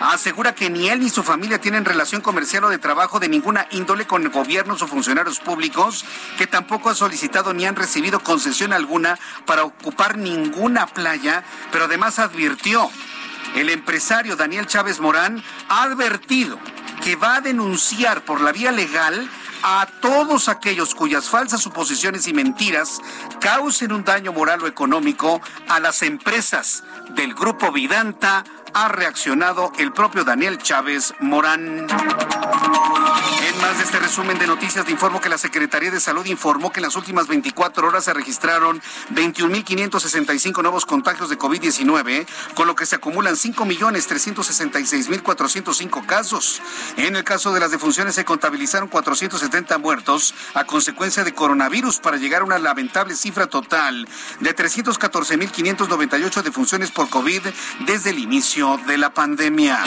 asegura que ni él ni su familia tienen relación comercial o de trabajo de ninguna índole con gobiernos o funcionarios públicos, que tampoco ha solicitado ni han recibido concesión alguna para ocupar ninguna playa, pero además advirtió, el empresario Daniel Chávez Morán ha advertido que va a denunciar por la vía legal a todos aquellos cuyas falsas suposiciones y mentiras causen un daño moral o económico a las empresas del grupo Vidanta, ha reaccionado el propio Daniel Chávez Morán. Más de este resumen de noticias, te informo que la Secretaría de Salud informó que en las últimas 24 horas se registraron 21.565 nuevos contagios de COVID-19, con lo que se acumulan 5.366.405 casos. En el caso de las defunciones se contabilizaron 470 muertos a consecuencia de coronavirus para llegar a una lamentable cifra total de 314.598 defunciones por COVID desde el inicio de la pandemia.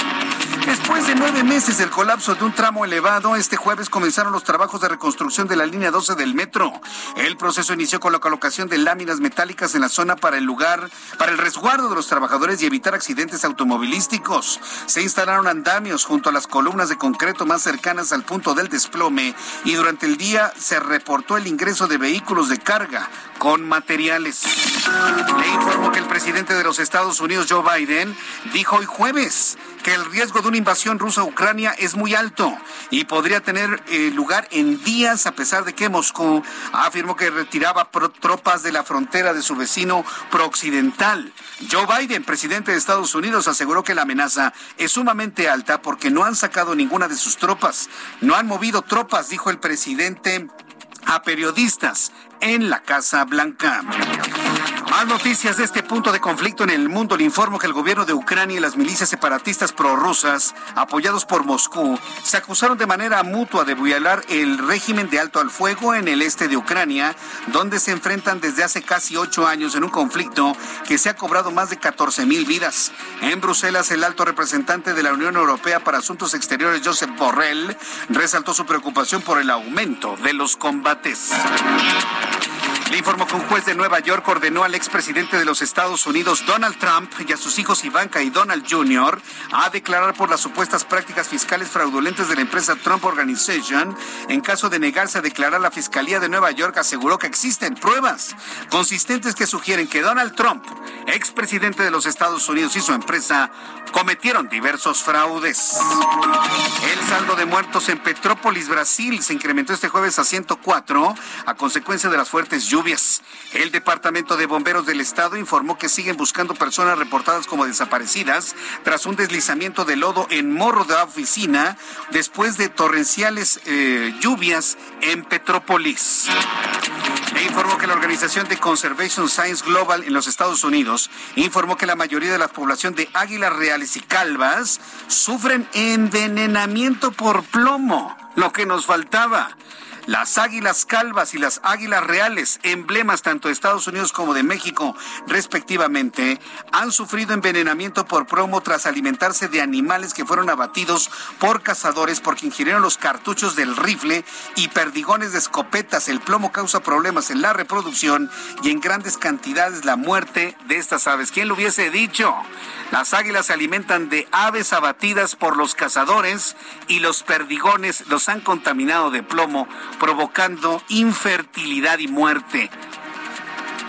Después de nueve meses del colapso de un tramo elevado, este jueves comenzaron los trabajos de reconstrucción de la línea 12 del metro. El proceso inició con la colocación de láminas metálicas en la zona para el lugar, para el resguardo de los trabajadores y evitar accidentes automovilísticos. Se instalaron andamios junto a las columnas de concreto más cercanas al punto del desplome y durante el día se reportó el ingreso de vehículos de carga con materiales. Le informo que el presidente de los Estados Unidos, Joe Biden, dijo hoy jueves que el riesgo de una invasión rusa a Ucrania es muy alto y podría tener eh, lugar en días a pesar de que Moscú afirmó que retiraba tropas de la frontera de su vecino prooccidental. Joe Biden, presidente de Estados Unidos, aseguró que la amenaza es sumamente alta porque no han sacado ninguna de sus tropas. No han movido tropas, dijo el presidente a periodistas en la Casa Blanca. Más noticias de este punto de conflicto en el mundo. Le informo que el gobierno de Ucrania y las milicias separatistas prorrusas, apoyados por Moscú, se acusaron de manera mutua de violar el régimen de alto al fuego en el este de Ucrania, donde se enfrentan desde hace casi ocho años en un conflicto que se ha cobrado más de 14 mil vidas. En Bruselas, el alto representante de la Unión Europea para Asuntos Exteriores, Josep Borrell, resaltó su preocupación por el aumento de los combates. Le informó que un juez de Nueva York ordenó al expresidente de los Estados Unidos, Donald Trump, y a sus hijos Ivanka y Donald Jr. a declarar por las supuestas prácticas fiscales fraudulentas de la empresa Trump Organization. En caso de negarse a declarar, la Fiscalía de Nueva York aseguró que existen pruebas consistentes que sugieren que Donald Trump, expresidente de los Estados Unidos y su empresa, cometieron diversos fraudes. El saldo de muertos en Petrópolis, Brasil, se incrementó este jueves a 104 a consecuencia de las fuertes. El Departamento de Bomberos del Estado informó que siguen buscando personas reportadas como desaparecidas tras un deslizamiento de lodo en Morro de la Oficina después de torrenciales eh, lluvias en Petrópolis. E informó que la Organización de Conservation Science Global en los Estados Unidos informó que la mayoría de la población de águilas reales y calvas sufren envenenamiento por plomo, lo que nos faltaba. Las águilas calvas y las águilas reales, emblemas tanto de Estados Unidos como de México, respectivamente, han sufrido envenenamiento por plomo tras alimentarse de animales que fueron abatidos por cazadores porque ingirieron los cartuchos del rifle y perdigones de escopetas. El plomo causa problemas en la reproducción y en grandes cantidades la muerte de estas aves. ¿Quién lo hubiese dicho? Las águilas se alimentan de aves abatidas por los cazadores y los perdigones los han contaminado de plomo provocando infertilidad y muerte.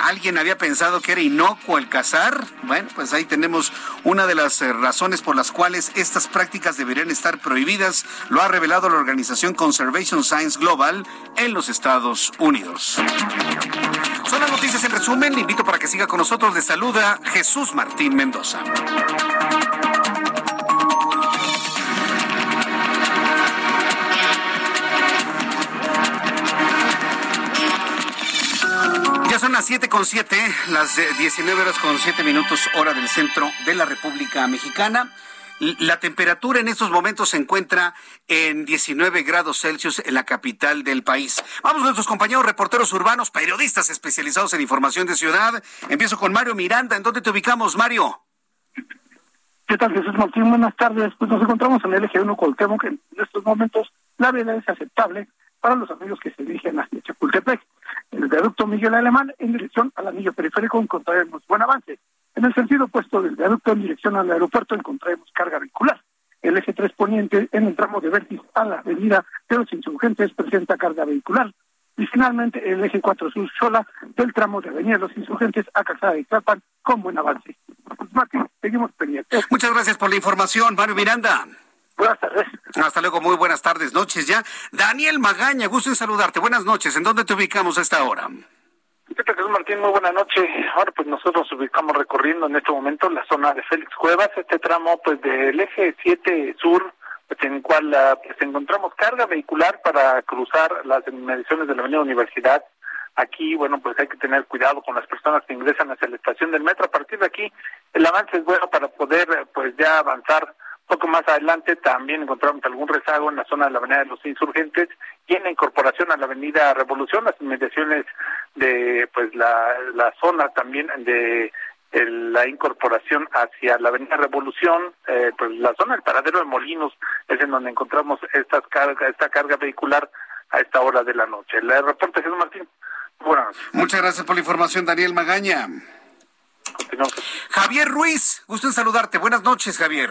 ¿Alguien había pensado que era inocuo el cazar? Bueno, pues ahí tenemos una de las eh, razones por las cuales estas prácticas deberían estar prohibidas. Lo ha revelado la organización Conservation Science Global en los Estados Unidos. Son las noticias en resumen. Invito para que siga con nosotros. Le saluda Jesús Martín Mendoza. Son las siete con siete, las 19 horas con siete minutos hora del centro de la República Mexicana. La temperatura en estos momentos se encuentra en 19 grados Celsius en la capital del país. Vamos con nuestros compañeros reporteros urbanos, periodistas especializados en información de ciudad. Empiezo con Mario Miranda. ¿En dónde te ubicamos, Mario? ¿Qué tal, Jesús Martín? Buenas tardes. Pues nos encontramos en el eje 1 Coltemo, que en estos momentos la vela es aceptable para los amigos que se dirigen hacia Chapultepec. El viaducto Miguel Alemán, en dirección al anillo periférico, encontraremos buen avance. En el sentido opuesto del viaducto en dirección al aeropuerto, encontraremos carga vehicular. El eje 3 poniente, en el tramo de vértice a la avenida de los insurgentes, presenta carga vehicular. Y finalmente, el eje 4 sur sola del tramo de avenida de los insurgentes a Calzada de Tlapan, con buen avance. Pues, Martín, seguimos pendientes. Muchas gracias por la información, Mario Miranda. Buenas tardes. Hasta luego, muy buenas tardes, noches ya. Daniel Magaña, gusto en saludarte. Buenas noches. ¿En dónde te ubicamos a esta hora? ¿Qué tal, Jesús Martín? Muy buena noche. Ahora pues nosotros nos ubicamos recorriendo en este momento la zona de Félix Cuevas, este tramo pues del eje 7 sur, pues, en el cual ah, pues encontramos carga vehicular para cruzar las mediciones de la Avenida Universidad. Aquí, bueno, pues hay que tener cuidado con las personas que ingresan hacia la estación del metro. A partir de aquí, el avance es bueno para poder pues ya avanzar poco más adelante también encontramos algún rezago en la zona de la Avenida de los Insurgentes y en la incorporación a la Avenida Revolución, las inmediaciones de pues la, la zona también de la incorporación hacia la Avenida Revolución, eh, pues la zona del paradero de Molinos es en donde encontramos estas carga, esta carga vehicular a esta hora de la noche. El reporte Jesús Martín. Buenas noches. Muchas gracias por la información, Daniel Magaña. Javier Ruiz, gusto en saludarte. Buenas noches, Javier.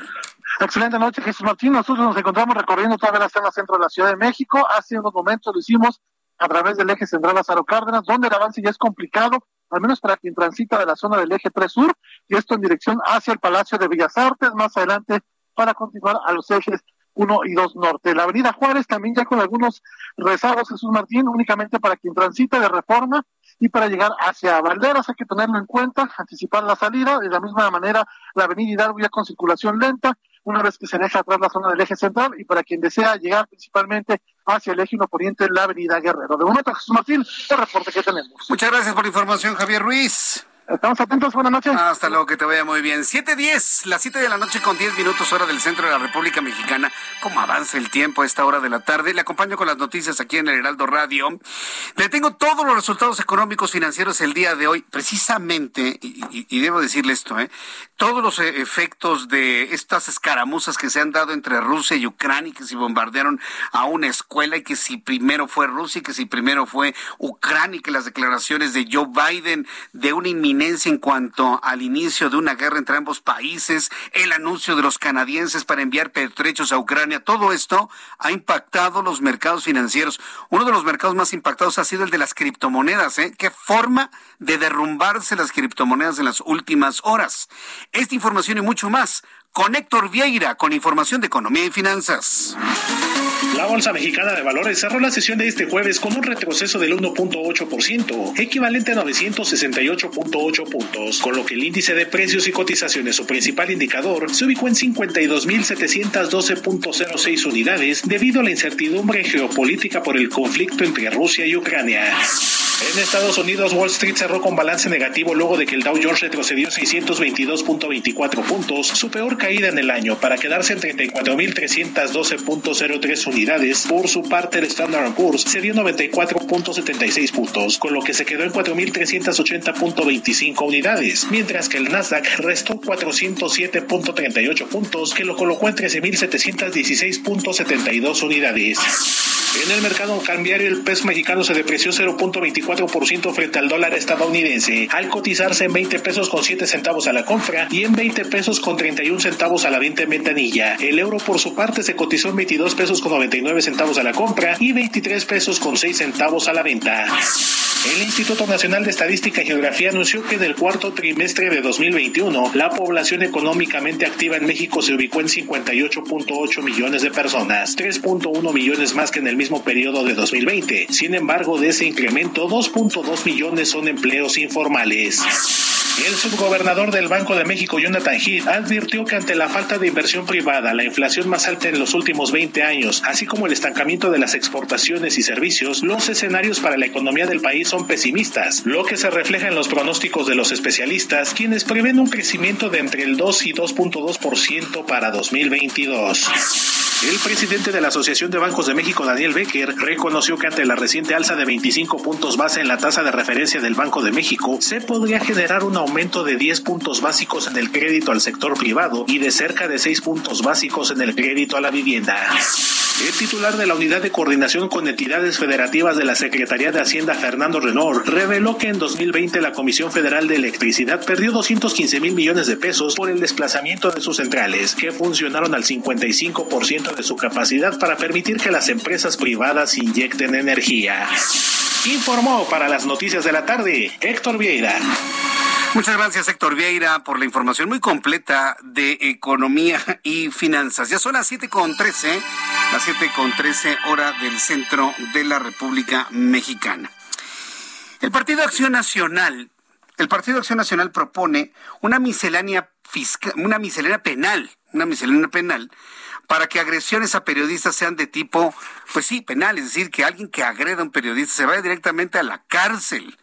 Excelente noche, Jesús Martín. Nosotros nos encontramos recorriendo toda la zona centro de la Ciudad de México. Hace unos momentos lo hicimos a través del eje central Lázaro Cárdenas, donde el avance ya es complicado, al menos para quien transita de la zona del eje 3 sur, y esto en dirección hacia el Palacio de Bellas Artes, más adelante para continuar a los ejes 1 y 2 norte. La avenida Juárez también ya con algunos rezagos, Jesús Martín, únicamente para quien transita de reforma y para llegar hacia Valderas hay que tenerlo en cuenta, anticipar la salida, de la misma manera la avenida Hidalgo ya con circulación lenta, una vez que se deja atrás la zona del eje central y para quien desea llegar principalmente hacia el eje poniente la avenida Guerrero. De momento, Jesús Martín, el reporte que tenemos. Muchas gracias por la información, Javier Ruiz. Estamos atentos, buenas noches. Hasta luego, que te vaya muy bien. 7.10, las 7 de la noche con 10 minutos hora del centro de la República Mexicana. ¿Cómo avanza el tiempo a esta hora de la tarde? Le acompaño con las noticias aquí en el Heraldo Radio. Le tengo todos los resultados económicos financieros el día de hoy, precisamente, y, y debo decirle esto, ¿eh? todos los efectos de estas escaramuzas que se han dado entre Rusia y Ucrania, que si bombardearon a una escuela y que si primero fue Rusia y que si primero fue Ucrania y que las declaraciones de Joe Biden de una inminente en cuanto al inicio de una guerra entre ambos países, el anuncio de los canadienses para enviar pertrechos a Ucrania, todo esto ha impactado los mercados financieros. Uno de los mercados más impactados ha sido el de las criptomonedas. ¿eh? ¿Qué forma de derrumbarse las criptomonedas en las últimas horas? Esta información y mucho más con Héctor Vieira, con información de economía y finanzas. La Bolsa Mexicana de Valores cerró la sesión de este jueves con un retroceso del 1.8%, equivalente a 968.8 puntos, con lo que el índice de precios y cotizaciones, su principal indicador, se ubicó en 52.712.06 unidades debido a la incertidumbre geopolítica por el conflicto entre Rusia y Ucrania. En Estados Unidos, Wall Street cerró con balance negativo luego de que el Dow Jones retrocedió 622.24 puntos, su peor caída en el año, para quedarse en 34.312.03 unidades. Por su parte, el Standard Poor's se dio 94.76 puntos, con lo que se quedó en 4.380.25 unidades, mientras que el Nasdaq restó 407.38 puntos, que lo colocó en 13.716.72 unidades. En el mercado cambiario el peso mexicano se depreció 0.24% frente al dólar estadounidense, al cotizarse en 20 pesos con 7 centavos a la compra y en 20 pesos con 31 centavos a la venta en ventanilla. El euro por su parte se cotizó en 22 pesos con 99 centavos a la compra y 23 pesos con 6 centavos a la venta. El Instituto Nacional de Estadística y Geografía anunció que en el cuarto trimestre de 2021 la población económicamente activa en México se ubicó en 58.8 millones de personas, 3.1 millones más que en el mismo periodo de 2020. Sin embargo, de ese incremento, 2.2 millones son empleos informales. El subgobernador del Banco de México, Jonathan Heath, advirtió que ante la falta de inversión privada, la inflación más alta en los últimos 20 años, así como el estancamiento de las exportaciones y servicios, los escenarios para la economía del país son pesimistas, lo que se refleja en los pronósticos de los especialistas, quienes prevén un crecimiento de entre el 2 y 2.2% para 2022. El presidente de la Asociación de Bancos de México, Daniel Becker, reconoció que ante la reciente alza de 25 puntos base en la tasa de referencia del Banco de México, se podría generar un aumento de 10 puntos básicos en el crédito al sector privado y de cerca de 6 puntos básicos en el crédito a la vivienda. El titular de la Unidad de Coordinación con Entidades Federativas de la Secretaría de Hacienda, Fernando Renor, reveló que en 2020 la Comisión Federal de Electricidad perdió 215 mil millones de pesos por el desplazamiento de sus centrales, que funcionaron al 55% de su capacidad para permitir que las empresas privadas inyecten energía. Informó para las noticias de la tarde Héctor Vieira. Muchas gracias, Héctor Vieira, por la información muy completa de economía y finanzas. Ya son las siete con trece, las siete con trece hora del centro de la República Mexicana. El Partido Acción Nacional, el Partido Acción Nacional propone una miscelánea fiscal, una miscelánea penal, una miscelánea penal para que agresiones a periodistas sean de tipo, pues sí, penal, es decir, que alguien que agreda a un periodista se vaya directamente a la cárcel.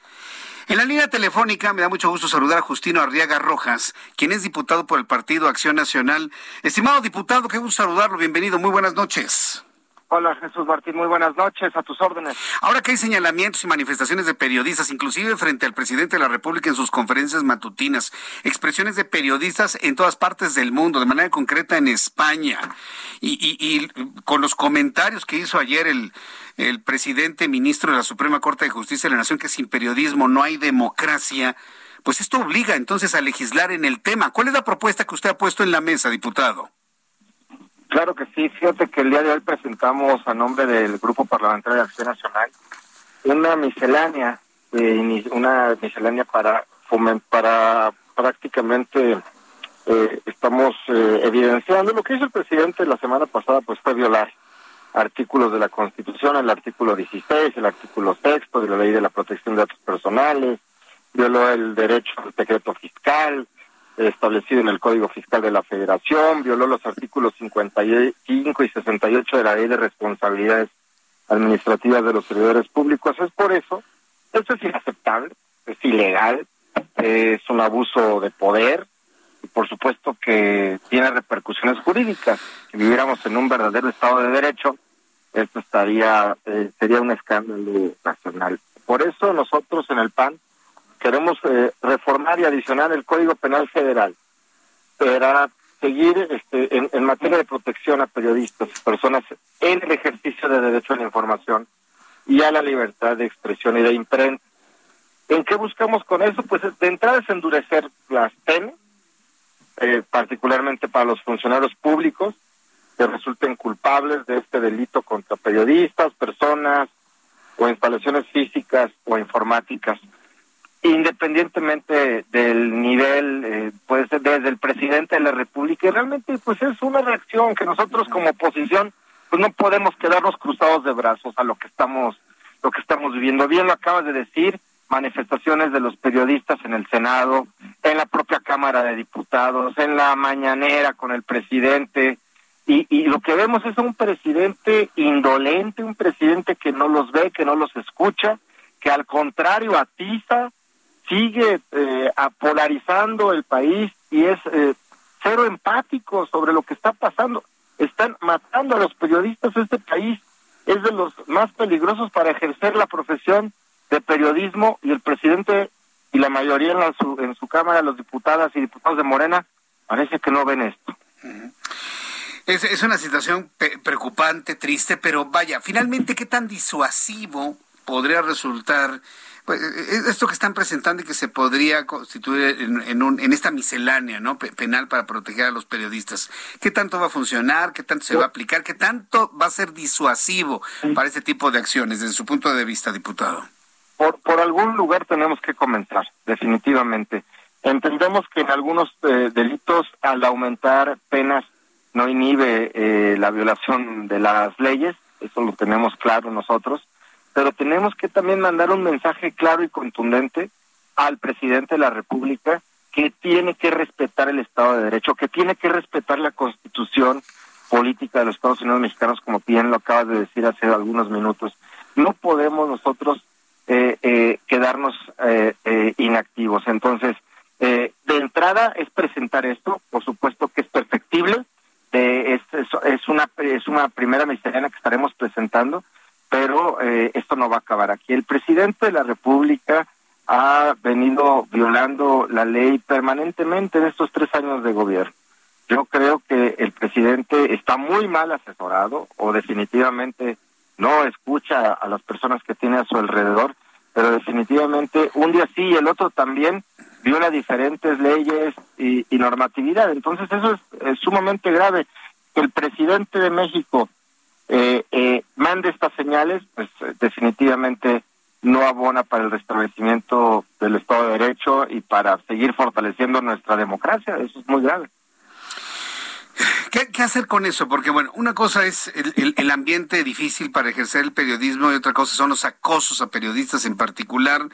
En la línea telefónica me da mucho gusto saludar a Justino Arriaga Rojas, quien es diputado por el Partido Acción Nacional. Estimado diputado, qué gusto saludarlo. Bienvenido. Muy buenas noches. Hola Jesús Martín, muy buenas noches, a tus órdenes. Ahora que hay señalamientos y manifestaciones de periodistas, inclusive frente al presidente de la República en sus conferencias matutinas, expresiones de periodistas en todas partes del mundo, de manera concreta en España, y, con los comentarios que hizo ayer el, el presidente ministro de la Suprema Corte de Justicia de la Nación, que sin periodismo no hay democracia, pues esto obliga entonces a legislar en el tema. ¿Cuál es la propuesta que usted ha puesto en la mesa, diputado? Claro que sí, fíjate que el día de hoy presentamos a nombre del Grupo Parlamentario de Acción Nacional una miscelánea, eh, una miscelánea para para prácticamente eh, estamos eh, evidenciando lo que hizo el presidente la semana pasada, pues fue violar artículos de la Constitución, el artículo 16, el artículo sexto de la Ley de la Protección de Datos Personales, violó el derecho al secreto fiscal, establecido en el Código Fiscal de la Federación, violó los artículos 55 y 68 de la Ley de Responsabilidades Administrativas de los Servidores Públicos. Es por eso, esto es inaceptable, es ilegal, es un abuso de poder y por supuesto que tiene repercusiones jurídicas. Si viviéramos en un verdadero Estado de Derecho, esto estaría eh, sería un escándalo nacional. Por eso nosotros en el PAN queremos eh, reformar y adicionar el Código Penal Federal para seguir este, en, materia de protección a periodistas y personas en el ejercicio de derecho a la información y a la libertad de expresión y de imprenta. ¿En qué buscamos con eso? Pues de entrada es endurecer las penas, eh, particularmente para los funcionarios públicos que resulten culpables de este delito contra periodistas, personas o instalaciones físicas o informáticas independientemente del nivel, eh, puede ser desde el presidente de la República, y realmente pues es una reacción que nosotros como oposición pues no podemos quedarnos cruzados de brazos a lo que estamos lo que estamos viviendo. Bien lo acabas de decir, manifestaciones de los periodistas en el Senado, en la propia Cámara de Diputados, en la mañanera con el presidente, y, y lo que vemos es un presidente indolente, un presidente que no los ve, que no los escucha, que al contrario atiza sigue eh, polarizando el país y es eh, cero empático sobre lo que está pasando. Están matando a los periodistas. Este país es de los más peligrosos para ejercer la profesión de periodismo y el presidente y la mayoría en, su, en su Cámara, los diputadas y diputados de Morena, parece que no ven esto. Es, es una situación preocupante, triste, pero vaya, finalmente, ¿qué tan disuasivo podría resultar pues, eh, eh, esto que están presentando y que se podría constituir en, un, en esta miscelánea ¿no? penal para proteger a los periodistas. ¿Qué tanto va a funcionar? ¿Qué tanto se va a aplicar? ¿Qué tanto va a ser disuasivo para este tipo de acciones desde su punto de vista, diputado? Por, por algún lugar tenemos que comenzar, definitivamente. Entendemos que en algunos eh, delitos, al aumentar penas, no inhibe la violación de las leyes, eso lo tenemos claro nosotros pero tenemos que también mandar un mensaje claro y contundente al presidente de la República que tiene que respetar el Estado de Derecho, que tiene que respetar la Constitución política de los Estados Unidos mexicanos, como bien lo acabas de decir hace algunos minutos. No podemos nosotros eh, eh, quedarnos eh, inactivos. Entonces, de entrada es presentar esto, por supuesto que es perfectible, es, es, una es una primera misteriana que estaremos presentando, pero eh, esto no va a acabar aquí. El presidente de la República ha venido violando la ley permanentemente en estos tres años de gobierno. Yo creo que el presidente está muy mal asesorado o definitivamente no escucha a las personas que tiene a su alrededor, pero definitivamente un día sí y el otro también viola diferentes leyes y, normatividad. Entonces eso es sumamente grave. El presidente de México eh, eh, mande estas señales, pues eh, definitivamente no abona para el restablecimiento del Estado de Derecho y para seguir fortaleciendo nuestra democracia. Eso es muy grave. ¿Qué, hacer con eso? Porque, bueno, una cosa es el, ambiente difícil para ejercer el periodismo y otra cosa son los acosos a periodistas en particular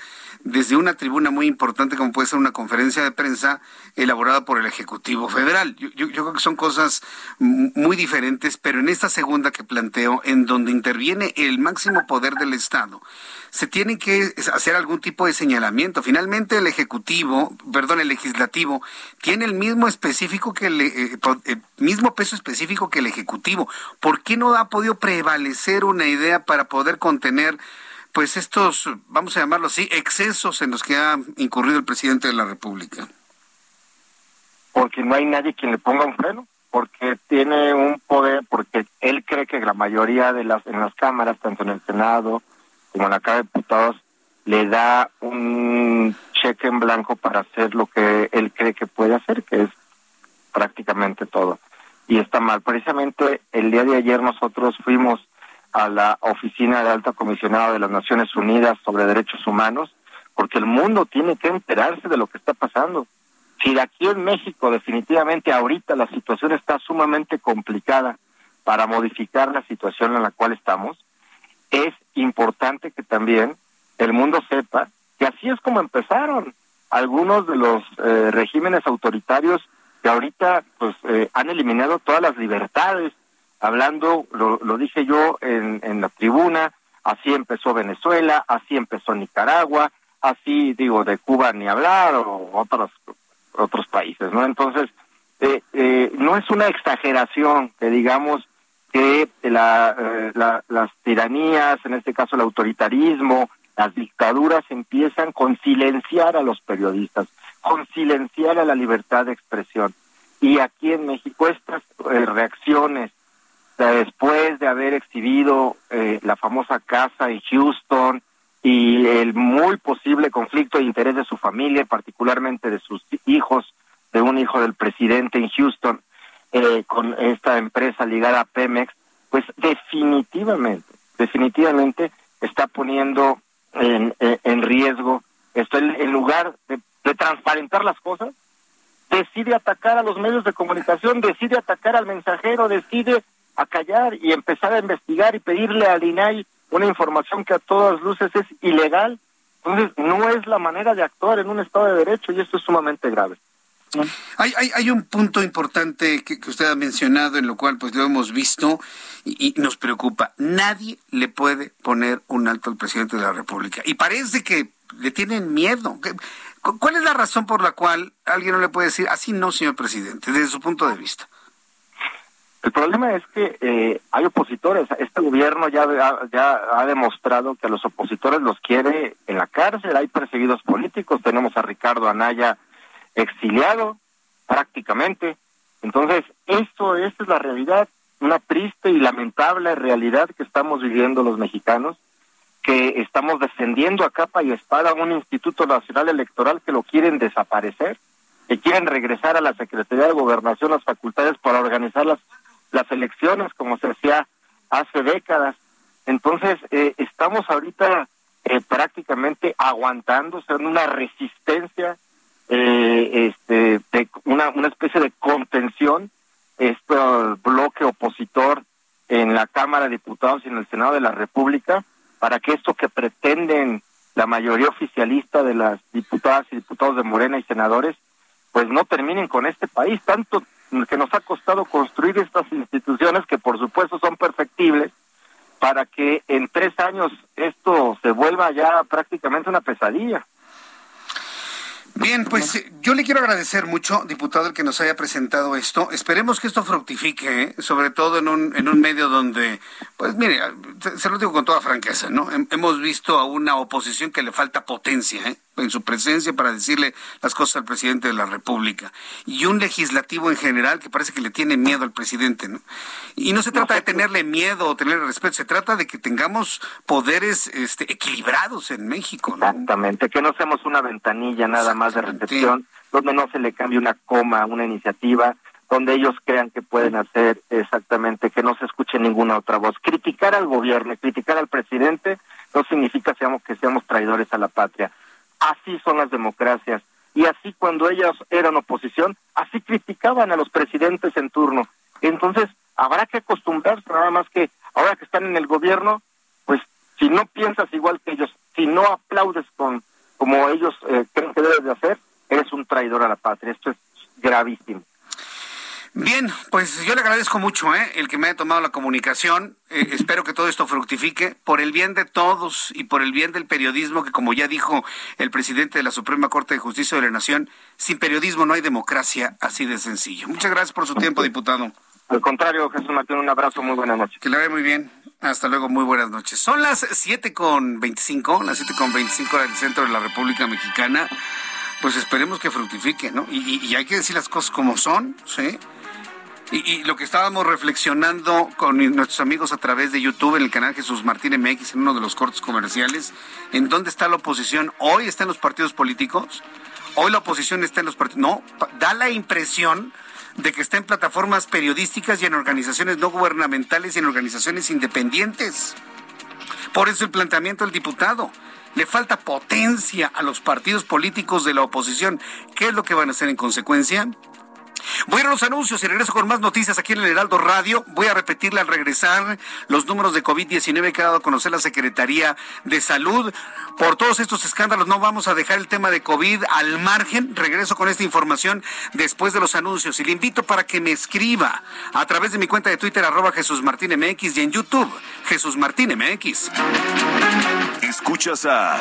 desde una tribuna muy importante como puede ser una conferencia de prensa elaborada por el Ejecutivo Federal. Yo, yo creo que son cosas muy diferentes, pero en esta segunda que planteo, en donde interviene el máximo poder del Estado, se tiene que hacer algún tipo de señalamiento. Finalmente el ejecutivo, perdón, el legislativo tiene el mismo específico que el, eh, eh, peso específico que el ejecutivo. ¿Por qué no ha podido prevalecer una idea para poder contener pues estos, vamos a llamarlo así, excesos en los que ha incurrido el presidente de la República? Porque no hay nadie quien le ponga un freno porque tiene un poder, porque él cree que la mayoría de las en las cámaras, tanto en el Senado como la Cámara de Diputados, le da un cheque en blanco para hacer lo que él cree que puede hacer, que es prácticamente todo. Y está mal. Precisamente el día de ayer nosotros fuimos a la oficina de alta comisionada de las Naciones Unidas sobre Derechos Humanos, porque el mundo tiene que enterarse de lo que está pasando. Si de aquí en México definitivamente ahorita la situación está sumamente complicada para modificar la situación en la cual estamos, es importante que también el mundo sepa que así es como empezaron algunos de los eh, regímenes autoritarios que ahorita pues eh, han eliminado todas las libertades. Hablando, lo, lo dije yo en, en la tribuna, así empezó Venezuela, así empezó Nicaragua, así digo de Cuba ni hablar o otros otros países, ¿no? Entonces eh, eh, no es una exageración que digamos que la, eh, las tiranías, en este caso el autoritarismo, las dictaduras empiezan con silenciar a los periodistas, con silenciar a la libertad de expresión. Y aquí en México estas eh, reacciones, después de haber exhibido eh, la famosa casa en Houston y el muy posible conflicto de interés de su familia, particularmente de sus hijos, de un hijo del presidente en Houston, eh, con esta empresa ligada a Pemex, pues definitivamente, definitivamente está poniendo en, en, riesgo esto. En, lugar de, de transparentar las cosas, decide atacar a los medios de comunicación, decide atacar al mensajero, decide acallar y empezar a investigar y pedirle al INAI una información que a todas luces es ilegal. Entonces, no es la manera de actuar en un Estado de Derecho y esto es sumamente grave. Hay, hay, hay, un punto importante que, usted ha mencionado, en lo cual pues lo hemos visto y, nos preocupa. Nadie le puede poner un alto al presidente de la República. Y parece que le tienen miedo. ¿Cuál es la razón por la cual alguien no le puede decir así no, señor presidente, desde su punto de vista? El problema es que eh, hay opositores. Este gobierno ya, ya ha demostrado que a los opositores los quiere en la cárcel. Hay perseguidos políticos. Tenemos a Ricardo Anaya exiliado prácticamente. Entonces, esto, esta es la realidad, una triste y lamentable realidad que estamos viviendo los mexicanos, que estamos defendiendo a capa y espada un Instituto Nacional Electoral que lo quieren desaparecer, que quieren regresar a la Secretaría de Gobernación las facultades para organizar las, las elecciones como se hacía hace décadas. Entonces, eh, estamos ahorita eh, prácticamente aguantando, en una resistencia, eh, este, de una, una especie de contención, este bloque opositor en la Cámara de Diputados y en el Senado de la República, para que esto que pretenden la mayoría oficialista de las diputadas y diputados de Morena y senadores, pues no terminen con este país, tanto que nos ha costado construir estas instituciones que por supuesto son perfectibles, para que en tres años esto se vuelva ya prácticamente una pesadilla. Bien, pues eh, yo le quiero agradecer mucho, diputado, el que nos haya presentado esto. Esperemos que esto fructifique, ¿eh? sobre todo en un, en un medio donde, pues mire, se, lo digo con toda franqueza, ¿no? Hemos visto a una oposición que le falta potencia, ¿eh? En su presencia para decirle las cosas al presidente de la República. Y un legislativo en general que parece que le tiene miedo al presidente. ¿no? Y no se trata de tenerle miedo o tenerle respeto, se trata de que tengamos poderes este, equilibrados en México. Exactamente, que no seamos una ventanilla nada más de recepción, donde no se le cambie una coma una iniciativa, donde ellos crean que pueden hacer exactamente, que no se escuche ninguna otra voz. Criticar al gobierno, criticar al presidente, no significa seamos, que seamos traidores a la patria Así son las democracias. Y así cuando ellas eran oposición, así criticaban a los presidentes en turno. Entonces, habrá que acostumbrarse nada más que ahora que están en el gobierno, pues si no piensas igual que ellos, si no aplaudes con como ellos eh, creen que debes de hacer, eres un traidor a la patria. Esto es gravísimo. Bien, pues yo le agradezco mucho ¿eh? el que me haya tomado la comunicación. Eh, espero que todo esto fructifique por el bien de todos y por el bien del periodismo, que como ya dijo el presidente de la Suprema Corte de Justicia de la Nación, sin periodismo no hay democracia, así de sencillo. Muchas gracias por su tiempo, diputado. Al contrario, Jesús Martín, un abrazo, muy buenas noches. Que le vaya muy bien. Hasta luego, muy buenas noches. Son las siete con veinticinco, las siete con veinticinco del centro de la República Mexicana. Pues esperemos que fructifique, ¿no? Y, y hay que decir las cosas como son, ¿sí? Y, lo que estábamos reflexionando con nuestros amigos a través de YouTube en el canal Jesús Martín MX, en uno de los cortes comerciales, ¿en dónde está la oposición? ¿Hoy está en los partidos políticos? ¿Hoy la oposición está en los partidos? No, da la impresión de que está en plataformas periodísticas y en organizaciones no gubernamentales y en organizaciones independientes. Por eso el planteamiento del diputado. Le falta potencia a los partidos políticos de la oposición. ¿Qué es lo que van a hacer en consecuencia? Voy a los anuncios y regreso con más noticias aquí en el Heraldo Radio. Voy a repetirle al regresar los números de COVID-19 que ha dado a conocer la Secretaría de Salud. Por todos estos escándalos no vamos a dejar el tema de COVID al margen. Regreso con esta información después de los anuncios y le invito para que me escriba a través de mi cuenta de Twitter arroba Jesús Martín MX y en YouTube Jesús Martín MX. Escuchas a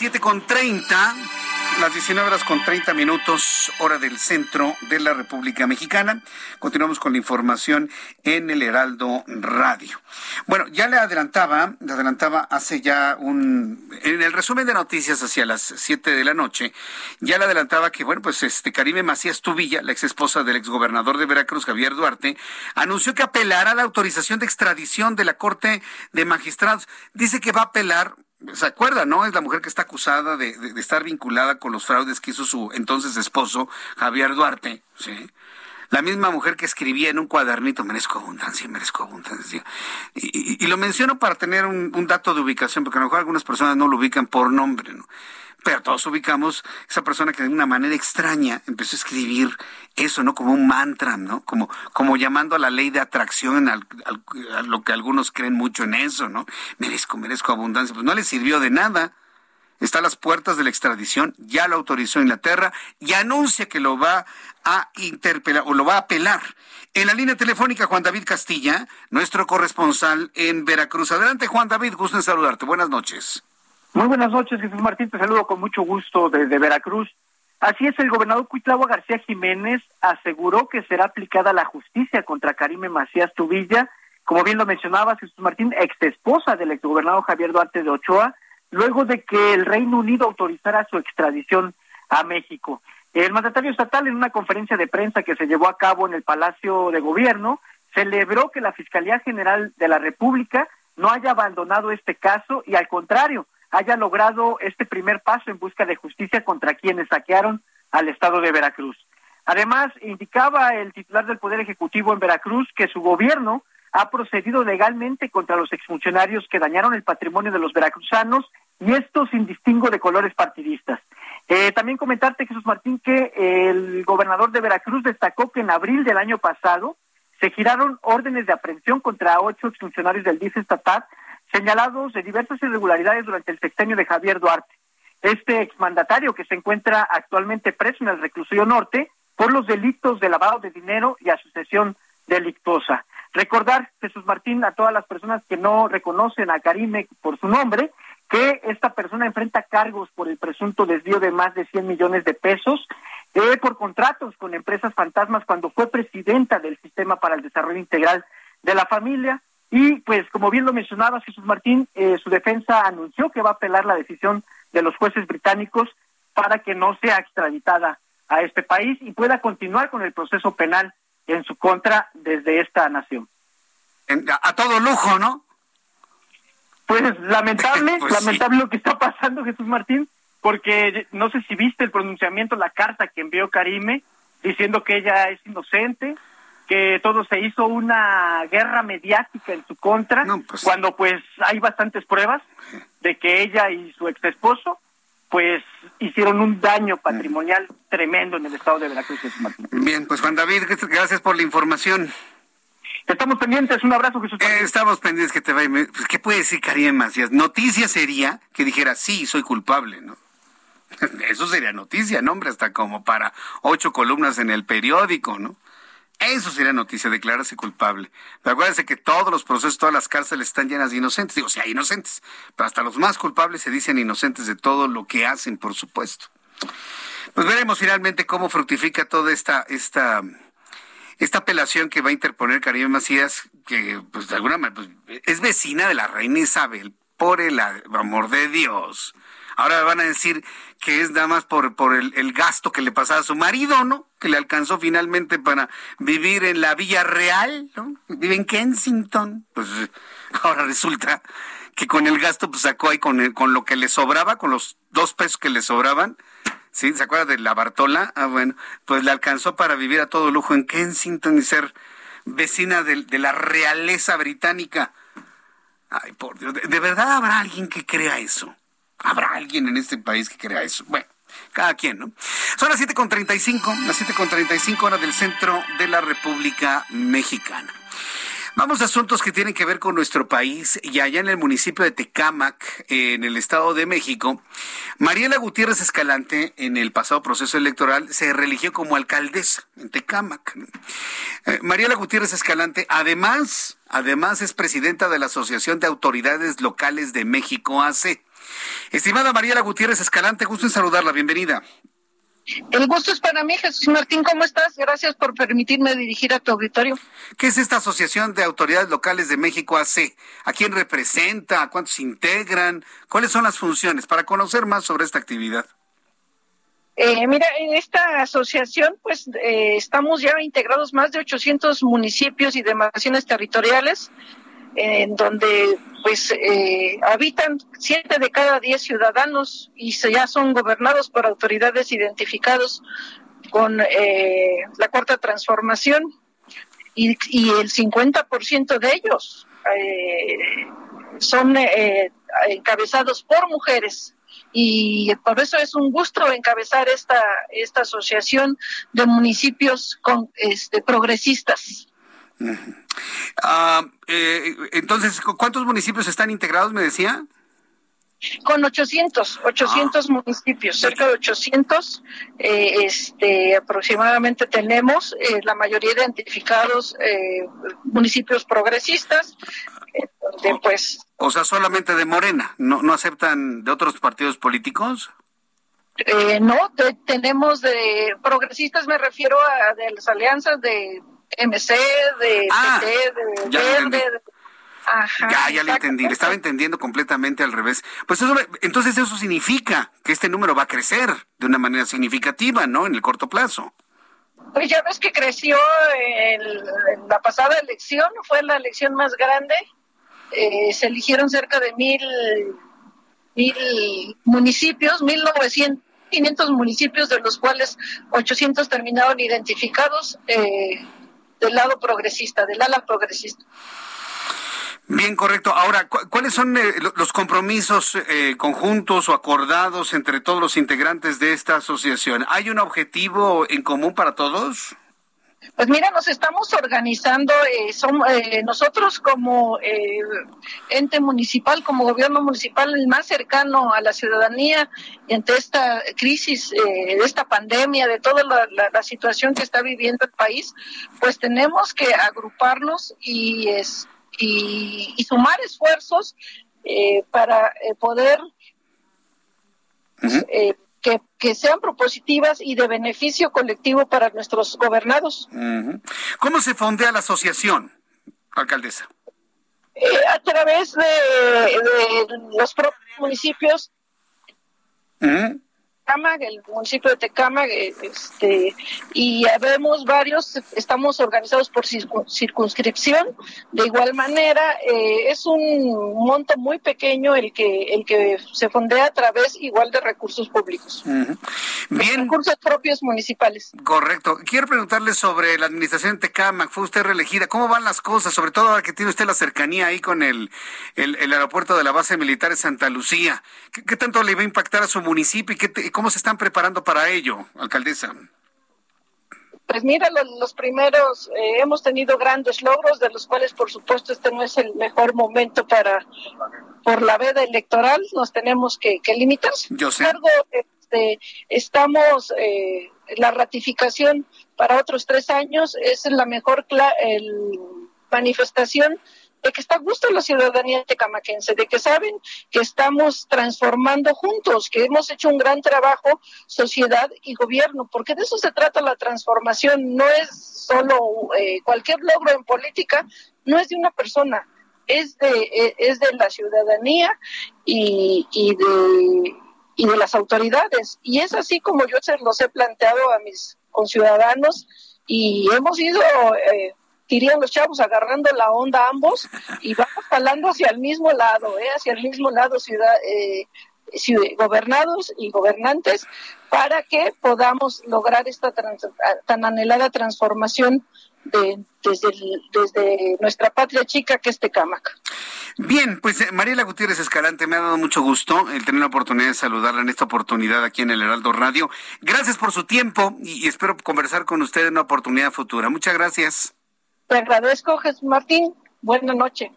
7 con 30. Las 19 horas con 30 minutos, hora del centro de la República Mexicana. Continuamos con la información en el Heraldo Radio. Bueno, ya le adelantaba, le adelantaba hace ya un, en el resumen de noticias hacia las 7 de la noche, ya le adelantaba que, bueno, pues este Karime Macías Tubilla, la ex esposa del exgobernador de Veracruz, Javier Duarte, anunció que apelará a la autorización de extradición de la Corte de Magistrados. Dice que va a apelar ¿Se acuerda, no? Es la mujer que está acusada de, estar vinculada con los fraudes que hizo su entonces esposo, Javier Duarte, ¿sí? La misma mujer que escribía en un cuadernito, merezco abundancia, merezco abundancia. Y, lo menciono para tener un, un, dato de ubicación, porque a lo mejor algunas personas no lo ubican por nombre, ¿no? Pero todos ubicamos esa persona que de una manera extraña empezó a escribir eso, ¿no? Como un mantra, ¿no? Como, como llamando a la ley de atracción, a lo que algunos creen mucho en eso, ¿no? Merezco, merezco abundancia. Pues no le sirvió de nada. Está a las puertas de la extradición, ya lo autorizó Inglaterra y anuncia que lo va a interpelar o lo va a apelar. En la línea telefónica, Juan David Castilla, nuestro corresponsal en Veracruz. Adelante, Juan David, gusto en saludarte. Buenas noches. Muy buenas noches, Jesús Martín. Te saludo con mucho gusto desde Veracruz. Así es, el gobernador Cuitlagua García Jiménez aseguró que será aplicada la justicia contra Karime Macías Tubilla, como bien lo mencionaba Jesús Martín, ex esposa del exgobernador Javier Duarte de Ochoa, luego de que el Reino Unido autorizara su extradición a México. El mandatario estatal, en una conferencia de prensa que se llevó a cabo en el Palacio de Gobierno, celebró que la Fiscalía General de la República no haya abandonado este caso y, al contrario, haya logrado este primer paso en busca de justicia contra quienes saquearon al estado de Veracruz. Además, indicaba el titular del Poder Ejecutivo en Veracruz que su gobierno ha procedido legalmente contra los exfuncionarios que dañaron el patrimonio de los veracruzanos y esto sin distingo de colores partidistas. Eh, también comentarte, Jesús Martín, que el gobernador de Veracruz destacó que en abril del año pasado se giraron órdenes de aprehensión contra ocho exfuncionarios del DIF estatal señalados de diversas irregularidades durante el sexenio de Javier Duarte. Este exmandatario que se encuentra actualmente preso en el reclusorio norte por los delitos de lavado de dinero y asociación delictuosa. Recordar, Jesús Martín, a todas las personas que no reconocen a Karime por su nombre, que esta persona enfrenta cargos por el presunto desvío de más de 100 millones de pesos eh, por contratos con empresas fantasmas cuando fue presidenta del Sistema para el Desarrollo Integral de la Familia, y pues como bien lo mencionaba Jesús Martín, eh, su defensa anunció que va a apelar la decisión de los jueces británicos para que no sea extraditada a este país y pueda continuar con el proceso penal en su contra desde esta nación. A, todo lujo, ¿no? Pues lamentable, pues lamentable lo que está pasando, Jesús Martín, porque no sé si viste el pronunciamiento, la carta que envió Karime diciendo que ella es inocente, que todo se hizo una guerra mediática en su contra, pues cuando pues hay bastantes pruebas de que ella y su ex esposo pues hicieron un daño patrimonial tremendo en el estado de Veracruz. Bien, pues Juan David, gracias por la información. Estamos pendientes, un abrazo Jesús. Eh, estamos pendientes que te vaya. Pues, ¿Qué puede decir Karim Macías? Noticia sería que dijera, sí, soy culpable, ¿no? Eso sería noticia, ¿no? Hombre, hasta como para ocho columnas en el periódico, ¿no? Eso sería noticia, declararse culpable. Pero acuérdense que todos los procesos, todas las cárceles están llenas de inocentes. Digo, sí hay inocentes, pero hasta los más culpables se dicen inocentes de todo lo que hacen, por supuesto. Pues veremos finalmente cómo fructifica toda esta, esta, esta apelación que va a interponer Karim Macías, que pues de alguna manera pues, es vecina de la reina Isabel, por el amor de Dios. Ahora van a decir que es nada más por, por el, gasto que le pasaba a su marido, ¿no? Que le alcanzó finalmente para vivir en la Villa Real, ¿no? Vive en Kensington. Pues ahora resulta que con el gasto pues sacó ahí con, con lo que le sobraba, con los dos pesos que le sobraban, ¿sí? ¿Se acuerda de la Bartola? Ah, bueno, pues le alcanzó para vivir a todo lujo en Kensington y ser vecina de la realeza británica. Ay, por Dios, ¿de verdad habrá alguien que crea eso? ¿Habrá alguien en este país que crea eso? Bueno, cada quien, ¿no? Son las 7.35, las 7.35 horas del centro de la República Mexicana. Vamos a asuntos que tienen que ver con nuestro país y allá en el municipio de Tecámac, en el Estado de México, Mariela Gutiérrez Escalante, en el pasado proceso electoral, se religió como alcaldesa en Tecámac. Eh, Mariela Gutiérrez Escalante, además, además es presidenta de la Asociación de Autoridades Locales de México AC. Estimada Mariela Gutiérrez Escalante, gusto en saludarla, bienvenida. El gusto es para mí, Jesús Martín, ¿cómo estás? Gracias por permitirme dirigir a tu auditorio. ¿Qué es esta Asociación de Autoridades Locales de México AC? ¿A quién representa? ¿A cuántos integran? ¿Cuáles son las funciones? Para conocer más sobre esta actividad. Eh, mira, en esta asociación, pues eh, estamos ya integrados más de 800 municipios y demarcaciones territoriales, en donde pues eh, habitan siete de cada diez ciudadanos y ya son gobernados por autoridades identificados con eh, la cuarta transformación y, y el 50% de ellos eh, son eh, encabezados por mujeres y por eso es un gusto encabezar esta esta asociación de municipios con este progresistas. Eh, entonces, ¿cuántos municipios están integrados, me decía? Con 800, 800 Ah. municipios, cerca de 800, eh, este, aproximadamente tenemos eh, la mayoría identificados eh, municipios progresistas, donde pues O sea, solamente de Morena, ¿no, no aceptan de otros partidos políticos? eh, no, te- tenemos de progresistas, me refiero a de las alianzas de MC, de Ah, PT, de ya lo Verde, de- Ajá, Ya, ya le entendí, le estaba entendiendo completamente al revés. Pues eso, entonces eso significa que este número va a crecer de una manera significativa, ¿no? En el corto plazo. Pues ya ves que creció el- en la pasada elección, fue la elección más grande. Eh, se eligieron cerca de mil, mil municipios, mil novecientos, quinientos municipios, de los cuales 800 terminaron identificados eh, del lado progresista, del ala progresista. Bien, correcto. Ahora, ¿cu- ¿cuáles son eh, lo- los compromisos eh, conjuntos o acordados entre todos los integrantes de esta asociación? ¿Hay un objetivo en común para todos? Pues mira, nos estamos organizando, eh, eh, nosotros como eh, ente municipal, como gobierno municipal, el más cercano a la ciudadanía y ante esta crisis, eh, de esta pandemia, de toda la, la- la situación que está viviendo el país, pues tenemos que agruparnos y, es, y, y sumar esfuerzos eh, para eh, poder eh, que, que sean propositivas y de beneficio colectivo para nuestros gobernados. ¿Cómo se fondea la asociación, alcaldesa? Eh, a través de, de los propios municipios. Tecámac, el municipio de Tecámac, eh, este, y habemos varios, estamos organizados por circun- circunscripción. De igual manera, eh, es un monto muy pequeño el que el que se fondea a través igual de recursos públicos. Bien, recursos propios municipales. correcto. Quiero preguntarle sobre la administración de Tecámac. Fue usted reelegida. ¿Cómo van las cosas? Sobre todo ahora que tiene usted la cercanía ahí con el, el, el aeropuerto de la base militar de Santa Lucía. ¿Qué, qué tanto le va a impactar a su municipio y qué te- cómo se están preparando para ello, alcaldesa? Pues mira, lo- los, primeros, eh, hemos tenido grandes logros, de los cuales por supuesto este no es el mejor momento para, por la veda electoral, nos tenemos que, que limitar. Yo sé. Sin embargo, este, estamos, eh, la ratificación para otros tres años es la mejor cla- el- manifestación de que está a gusto la ciudadanía tecamaquense, de que saben que estamos transformando juntos, que hemos hecho un gran trabajo, sociedad y gobierno, porque de eso se trata la transformación, no es solo eh, cualquier logro en política, no es de una persona, es de, eh, es de la ciudadanía y, y de y de las autoridades. Y es así como yo se los he planteado a mis conciudadanos y hemos ido, eh, dirían los chavos, agarrando la onda ambos y vamos jalando hacia el mismo lado, eh, hacia el mismo lado, ciudad, eh, ciud- gobernados y gobernantes, para que podamos lograr esta tan anhelada transformación de, desde, el- desde nuestra patria chica que es Tecámac. Bien, pues eh, Mariela Gutiérrez Escalante, me ha dado mucho gusto el tener la oportunidad de saludarla en esta oportunidad aquí en el Heraldo Radio. Gracias por su tiempo y, y espero conversar con usted en una oportunidad futura. Muchas gracias. Te agradezco, Jesús Martín. Buenas noches.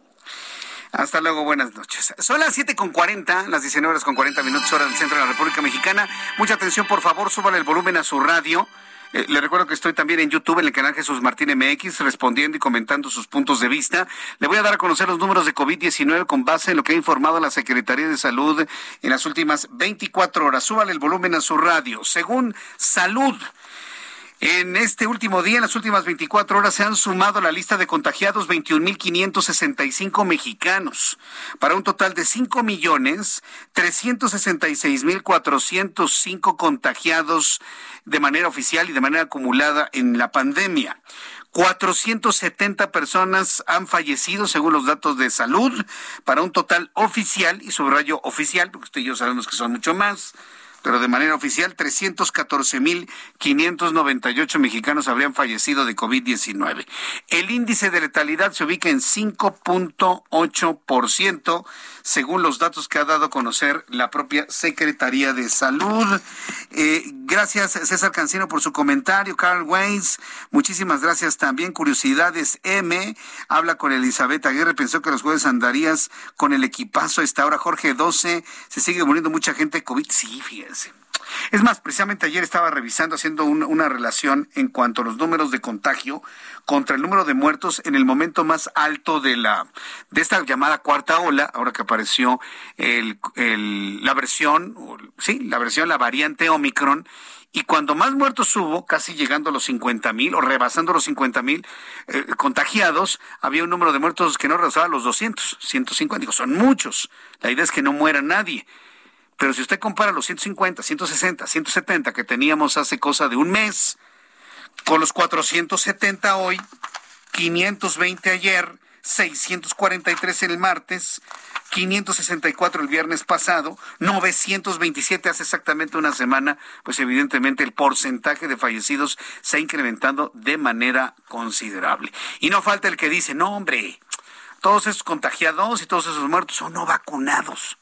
Hasta luego, buenas noches. Son las siete con cuarenta, las 19 horas con 40 minutos hora del centro de la República Mexicana. Mucha atención, por favor, súbale el volumen a su radio. Eh, le recuerdo que estoy también en YouTube, en el canal Jesús Martín MX, respondiendo y comentando sus puntos de vista. Le voy a dar a conocer los números de COVID-19 con base en lo que ha informado la Secretaría de Salud en las últimas 24 horas. Súbale el volumen a su radio. Según Salud, en este último día, en las últimas 24 horas, se han sumado a la lista de contagiados 21.565 mexicanos, para un total de 5.366.405 contagiados de manera oficial y de manera acumulada en la pandemia. 470 personas han fallecido según los datos de salud, para un total oficial, y subrayo oficial, porque usted y yo sabemos que son mucho más, pero de manera oficial 314.598 mexicanos habrían fallecido de COVID-19. El índice de letalidad se ubica en 5.8%, según los datos que ha dado a conocer la propia Secretaría de Salud. Eh, gracias, César Cancino, por su comentario. Carl Weiss, muchísimas gracias también. Curiosidades M, habla con Elizabeth Aguirre, pensó que los jueves andarías con el equipazo a esta. Jorge 12, se sigue muriendo mucha gente de COVID. Sí, Es más, precisamente ayer estaba revisando, haciendo una relación en cuanto a los números de contagio contra el número de muertos en el momento más alto de la de esta llamada cuarta ola, ahora que apareció el, la versión, sí, la versión, la variante Omicron, y cuando más muertos hubo, casi llegando a los 50 mil o rebasando los 50 mil eh, contagiados, había un número de muertos que no rebasaba los 200, 150. Digo, son muchos. La idea es que no muera nadie. Pero si usted compara los 150, 160, 170 que teníamos hace cosa de un mes, con los 470 hoy, 520 ayer, 643 el martes, 564 el viernes pasado, 927 hace exactamente una semana, pues evidentemente el porcentaje de fallecidos se ha incrementado de manera considerable. Y no falta el que dice, no hombre, todos esos contagiados y todos esos muertos son no vacunados.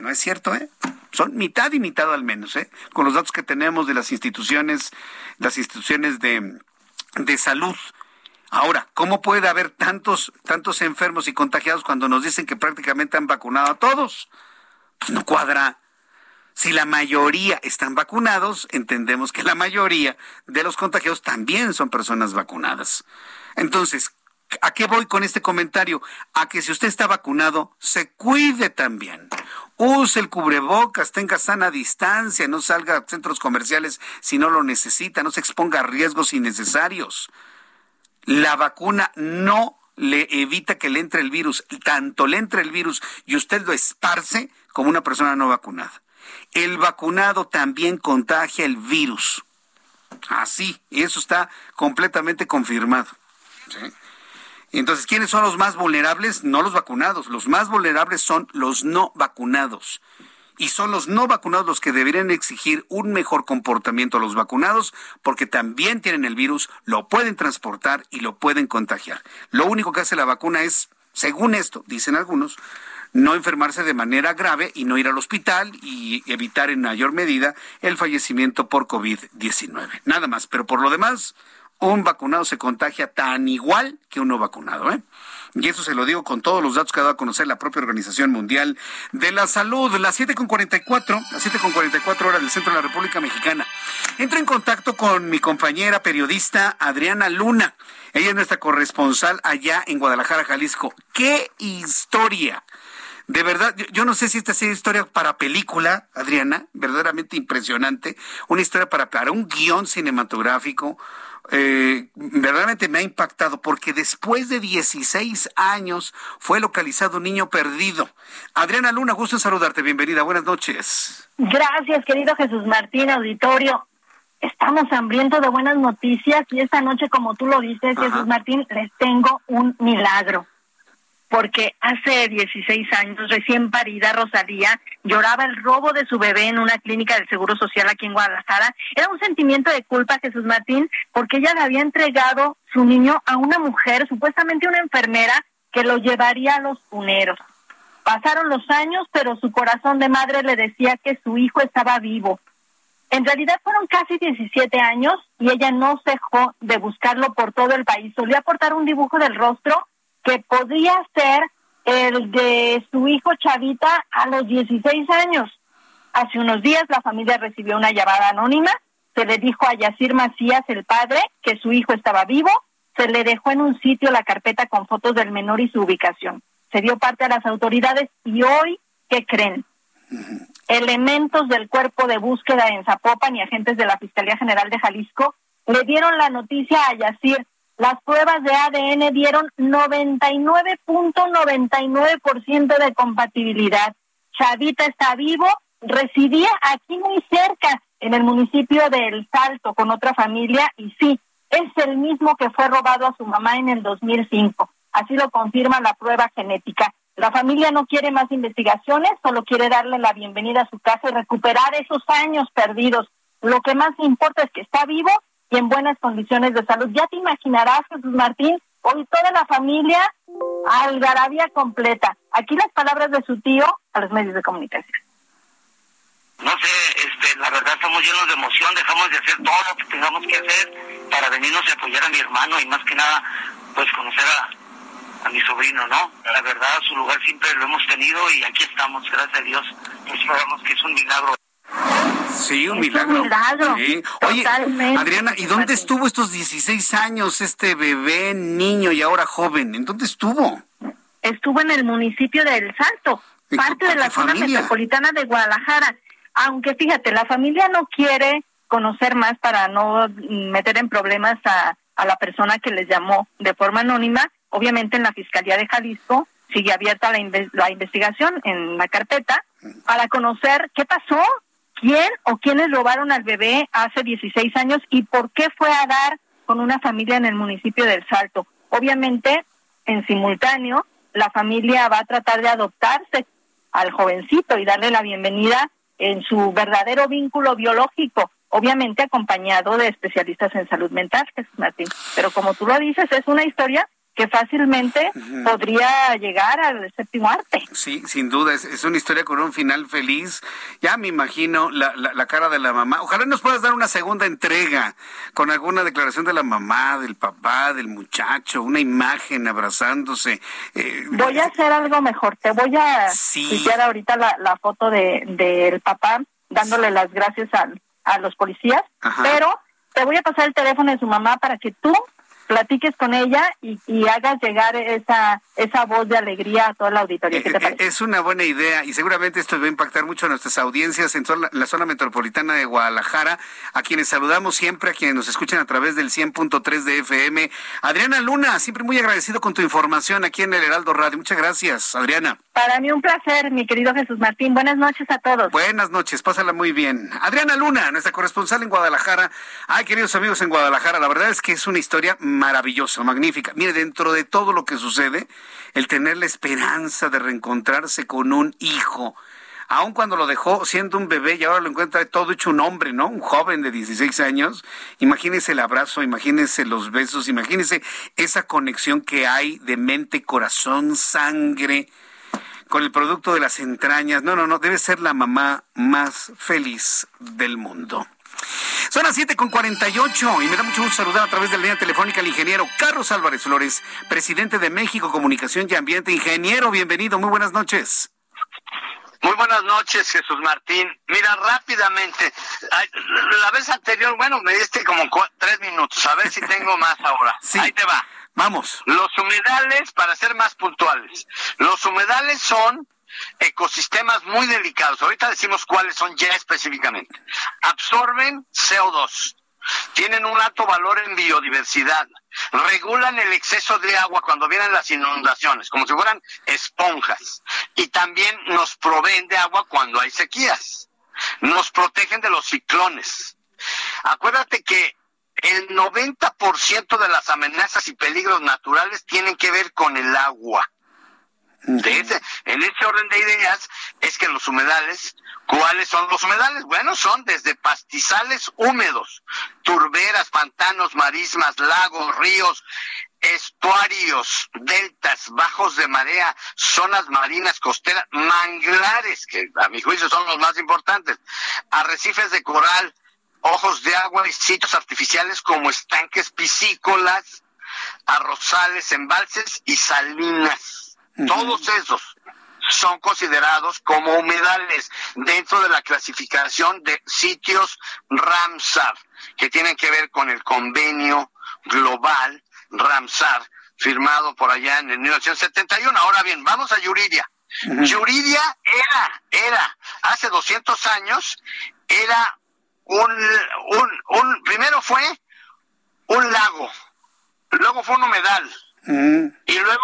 No es cierto, ¿eh? Son mitad y mitad al menos, ¿eh? Con los datos que tenemos de las instituciones, las instituciones de, de salud. Ahora, ¿cómo puede haber tantos, tantos enfermos y contagiados cuando nos dicen que prácticamente han vacunado a todos? Pues no cuadra. Si la mayoría están vacunados, entendemos que la mayoría de los contagiados también son personas vacunadas. Entonces, ¿A qué voy con este comentario? A que si usted está vacunado, se cuide también. Use el cubrebocas, tenga sana distancia, no salga a centros comerciales si no lo necesita, no se exponga a riesgos innecesarios. La vacuna no le evita que le entre el virus, tanto le entre el virus y usted lo esparce como una persona no vacunada. El vacunado también contagia el virus. Así, y eso está completamente confirmado. ¿sí? Entonces, ¿quiénes son los más vulnerables? No los vacunados. Los más vulnerables son los no vacunados. Y son los no vacunados los que deberían exigir un mejor comportamiento a los vacunados porque también tienen el virus, lo pueden transportar y lo pueden contagiar. Lo único que hace la vacuna es, según esto, dicen algunos, no enfermarse de manera grave y no ir al hospital y evitar en mayor medida el fallecimiento por COVID-19. Nada más, pero por lo demás, un vacunado se contagia tan igual que uno vacunado, ¿eh? Y eso se lo digo con todos los datos que ha dado a conocer la propia Organización Mundial de la Salud. Las 7.44, las 7.44 horas del centro de la República Mexicana. Entro en contacto con mi compañera periodista Adriana Luna. Ella es nuestra corresponsal allá en Guadalajara, Jalisco. ¡Qué historia! De verdad, yo, no sé si esta sea historia para película, Adriana, verdaderamente impresionante. Una historia para, para un guion cinematográfico eh, verdaderamente me ha impactado porque después de 16 años fue localizado un niño perdido. Adriana Luna, gusto en saludarte. Bienvenida. Buenas noches. Gracias, querido Jesús Martín, auditorio. Estamos hambrientos de buenas noticias y esta noche, como tú lo dices, Jesús Martín, les tengo un milagro porque hace 16 años, recién parida, Rosalía lloraba el robo de su bebé en una clínica del Seguro Social aquí en Guadalajara. Era un sentimiento de culpa, Jesús Martín, porque ella le había entregado su niño a una mujer, supuestamente una enfermera, que lo llevaría a los puneros. Pasaron los años, pero su corazón de madre le decía que su hijo estaba vivo. En realidad fueron casi 17 años y ella no dejó de buscarlo por todo el país. Solía aportar un dibujo del rostro que podría ser el de su hijo Chavita a los 16 años. Hace unos días la familia recibió una llamada anónima se le dijo a Yacir Macías, el padre, que su hijo estaba vivo, se le dejó en un sitio la carpeta con fotos del menor y su ubicación. Se dio parte a las autoridades y hoy, ¿qué creen? Elementos del cuerpo de búsqueda en Zapopan y agentes de la Fiscalía General de Jalisco le dieron la noticia a Yacir. Las pruebas de ADN dieron 99.99% de compatibilidad. Chavita está vivo, residía aquí muy cerca, en el municipio de El Salto, con otra familia, y sí, es el mismo que fue robado a su mamá en el 2005. Así lo confirma la prueba genética. La familia no quiere más investigaciones, solo quiere darle la bienvenida a su casa y recuperar esos años perdidos. Lo que más importa es que está vivo y en buenas condiciones de salud. Ya te imaginarás, Jesús Martín, hoy toda la familia algarabía completa. Aquí las palabras de su tío a los medios de comunicación. No sé, este, la verdad estamos llenos de emoción, dejamos de hacer todo lo que tengamos que hacer para venirnos a apoyar a mi hermano y más que nada, pues conocer a, a mi sobrino, ¿no? La verdad, su lugar siempre lo hemos tenido y aquí estamos, gracias a Dios. Sabemos que es un milagro. Sí, un milagro. Un milagro. Sí. Oye, Adriana, ¿y dónde estuvo estos 16 años este bebé, niño y ahora joven? ¿En dónde estuvo? Estuvo en el municipio de El Salto, parte de la zona metropolitana de Guadalajara. Aunque fíjate, la familia no quiere conocer más para no meter en problemas a, a la persona que les llamó de forma anónima. Obviamente en la Fiscalía de Jalisco sigue abierta la, la investigación en la carpeta para conocer qué pasó, quién o quiénes robaron al bebé hace 16 años y por qué fue a dar con una familia en el municipio del Salto. Obviamente, en simultáneo, la familia va a tratar de adoptarse al jovencito y darle la bienvenida en su verdadero vínculo biológico, obviamente acompañado de especialistas en salud mental, Jesús Martín. Pero como tú lo dices, es una historia que fácilmente podría llegar al séptimo arte. Sí, sin duda, es, es, una historia con un final feliz. Ya me imagino la, la, la, cara de la mamá. Ojalá nos puedas dar una segunda entrega con alguna declaración de la mamá, del papá, del muchacho, una imagen abrazándose. Eh, voy a hacer algo mejor. Te voy a sí. ahorita la, la foto de del papá dándole las gracias a, a los policías, Ajá. pero te voy a pasar el teléfono de su mamá para que tú platiques con ella y, y, hagas llegar esa esa voz de alegría a toda la auditoría. ¿Qué te parece? Es una buena idea y seguramente esto va a impactar mucho a nuestras audiencias en la zona metropolitana de Guadalajara, a quienes saludamos siempre, a quienes nos escuchan a través del 100.3 de FM. Adriana Luna, siempre muy agradecido con tu información aquí en el Heraldo Radio. Muchas gracias, Adriana. Para mí un placer, mi querido Jesús Martín. Buenas noches a todos. Buenas noches, pásala muy bien. Adriana Luna, nuestra corresponsal en Guadalajara. Ay, queridos amigos en Guadalajara, la verdad es que es una historia maravillosa, magnífica. Mire, dentro de todo lo que sucede, el tener la esperanza de reencontrarse con un hijo, aun cuando lo dejó siendo un bebé y ahora lo encuentra todo hecho un hombre, ¿no? Un joven de 16 años. Imagínese el abrazo, imagínese los besos, imagínese esa conexión que hay de mente, corazón, sangre con el producto de las entrañas. No, no, no, debe ser la mamá más feliz del mundo. Son las 7 con 48 y me da mucho gusto saludar a través de la línea telefónica al ingeniero Carlos Álvarez Flores, presidente de México Comunicación y Ambiente. Ingeniero, bienvenido, muy buenas noches. Muy buenas noches, Jesús Martín. Mira, rápidamente, la vez anterior, bueno, me diste como tres minutos, a ver si tengo más ahora. Sí. Ahí te va. Vamos. Los humedales, para ser más puntuales, los humedales son ecosistemas muy delicados. Ahorita decimos cuáles son ya específicamente. Absorben CO2, tienen un alto valor en biodiversidad, regulan el exceso de agua cuando vienen las inundaciones, como si fueran esponjas, y también nos proveen de agua cuando hay sequías, nos protegen de los ciclones. Acuérdate que el 90% de las amenazas y peligros naturales tienen que ver con el agua. En ese orden de ideas es que los humedales, ¿cuáles son los humedales? Bueno, son desde pastizales húmedos, turberas, pantanos, marismas, lagos, ríos, estuarios, deltas, bajos de marea, zonas marinas, costeras, manglares, que a mi juicio son los más importantes, arrecifes de coral, ojos de agua y sitios artificiales como estanques piscícolas, arrozales, embalses y salinas. Uh -huh. Todos esos son considerados como humedales dentro de la clasificación de sitios Ramsar, que tienen que ver con el convenio global Ramsar, firmado por allá en el 1971. Ahora bien, vamos a Yuridia. Yuridia era, era, hace 200 años, era un, un, un, primero fue un lago, luego fue un humedal, y luego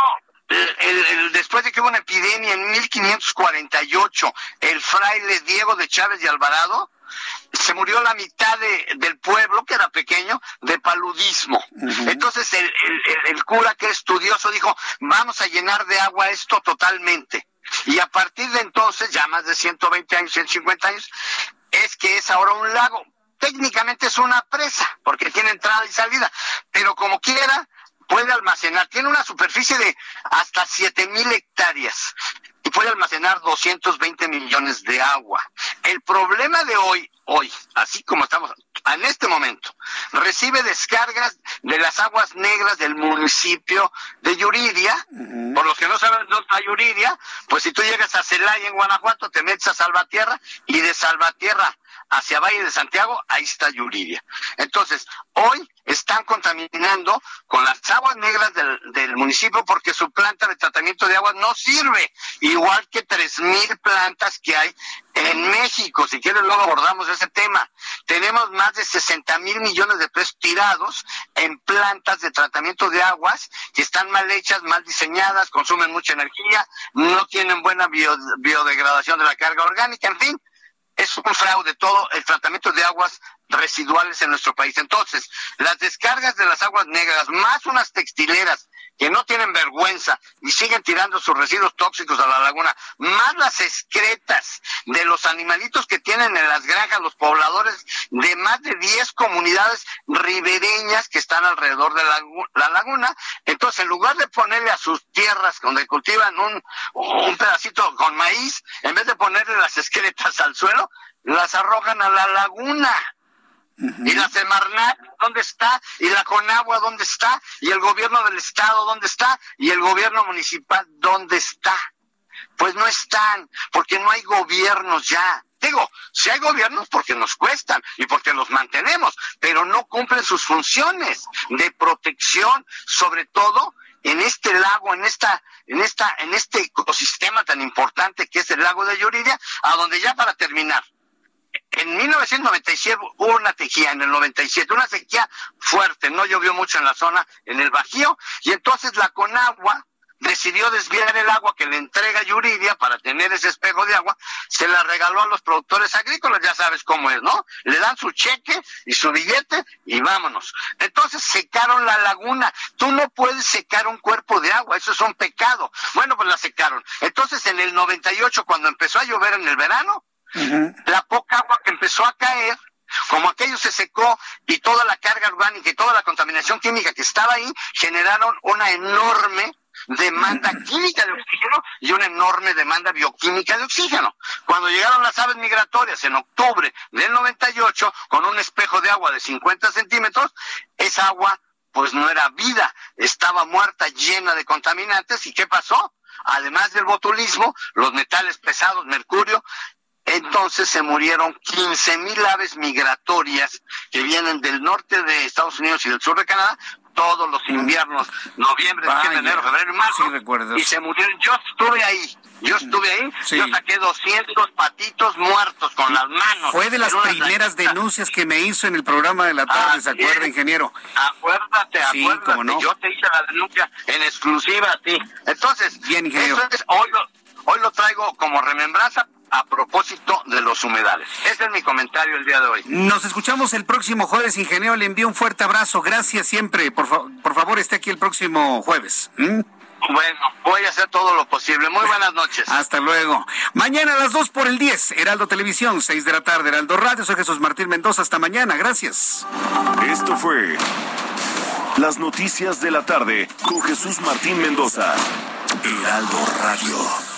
después de que hubo una epidemia en 1548, el fraile Diego de Chávez y Alvarado, se murió la mitad del pueblo, que era pequeño, de paludismo. Entonces el, el, cura que es estudioso dijo, vamos a llenar de agua esto totalmente. Y a partir de entonces, ya más de 120 años, 150 años, es que es ahora un lago. Técnicamente es una presa, porque tiene entrada y salida, pero como quiera, puede almacenar, tiene una superficie de hasta siete mil hectáreas y puede almacenar 220 millones de agua. El problema de hoy, hoy, así como estamos en este momento, recibe descargas de las aguas negras del municipio de Yuridia. Por los que no saben dónde está Yuridia, pues si tú llegas a Celaya en Guanajuato, te metes a Salvatierra y de Salvatierra hacia Valle de Santiago, ahí está Yuridia. Entonces, hoy están contaminando con las aguas negras del, del, municipio porque su planta de tratamiento de agua no sirve, igual que tres mil plantas que hay en México. Si quieres, luego abordamos ese tema. Tenemos más de 60 mil millones de pesos tirados en plantas de tratamiento de aguas que están mal hechas, mal diseñadas, consumen mucha energía, no tienen buena biodegradación de la carga orgánica, en fin, es un fraude todo el tratamiento de aguas residuales en nuestro país. Entonces, las descargas de las aguas negras, más unas textileras que no tienen vergüenza y siguen tirando sus residuos tóxicos a la laguna, más las excretas de los animalitos que tienen en las granjas los pobladores de más de 10 comunidades ribereñas que están alrededor de la, laguna. Entonces, en lugar de ponerle a sus tierras donde cultivan un, un pedacito con maíz, en vez de ponerle las excretas al suelo, las arrojan a la laguna. Y la Semarnat, ¿dónde está? Y la Conagua, ¿dónde está? Y el gobierno del estado, ¿dónde está? Y el gobierno municipal, ¿dónde está? Pues no están, porque no hay gobiernos ya. Digo, si hay gobiernos porque nos cuestan y porque los mantenemos, pero no cumplen sus funciones de protección, sobre todo en este lago, en esta, en esta, en este ecosistema tan importante que es el lago de Yuridia, a donde ya para terminar, en 1997 hubo una sequía, en el 97, una sequía fuerte, no llovió mucho en la zona, en el Bajío, y entonces la Conagua decidió desviar el agua que le entrega Yuridia para tener ese espejo de agua, se la regaló a los productores agrícolas, ya sabes cómo es, ¿no? Le dan su cheque y su billete y vámonos. Entonces secaron la laguna. Tú no puedes secar un cuerpo de agua, eso es un pecado. Bueno, pues la secaron. Entonces en el 98, cuando empezó a llover en el verano, la poca agua que empezó a caer, como aquello se secó y toda la carga urbánica y toda la contaminación química que estaba ahí, generaron una enorme demanda química de oxígeno y una enorme demanda bioquímica de oxígeno. Cuando llegaron las aves migratorias en octubre del 98 con un espejo de agua de 50 centímetros, esa agua pues no era vida, estaba muerta, llena de contaminantes. ¿Y qué pasó? Además del botulismo, los metales pesados, mercurio, entonces se murieron 15 mil aves migratorias que vienen del norte de Estados Unidos y del sur de Canadá todos los inviernos, noviembre, diciembre, enero, febrero y marzo. y se murieron. Yo estuve ahí. Yo estuve ahí, yo saqué 200 patitos muertos con las manos. Fue de las primeras denuncias que me hizo en el programa de la tarde, ¿se acuerda, ingeniero? Acuérdate, acuérdate. Yo te hice la denuncia en exclusiva a ti. Entonces, Bien, ingeniero. hoy, lo, hoy lo traigo como remembranza a propósito de los humedales. Ese es mi comentario el día de hoy. Nos escuchamos el próximo jueves, ingeniero. Le envío un fuerte abrazo. Gracias siempre. Por, por favor, esté aquí el próximo jueves. ¿Mm? Bueno, voy a hacer todo lo posible. Muy buenas noches. Hasta luego. Mañana a las 2 por el 10, Heraldo Televisión, 6 de la tarde, Heraldo Radio. Soy Jesús Martín Mendoza. Hasta mañana. Gracias. Esto fue Las Noticias de la Tarde con Jesús Martín Mendoza. Heraldo Radio.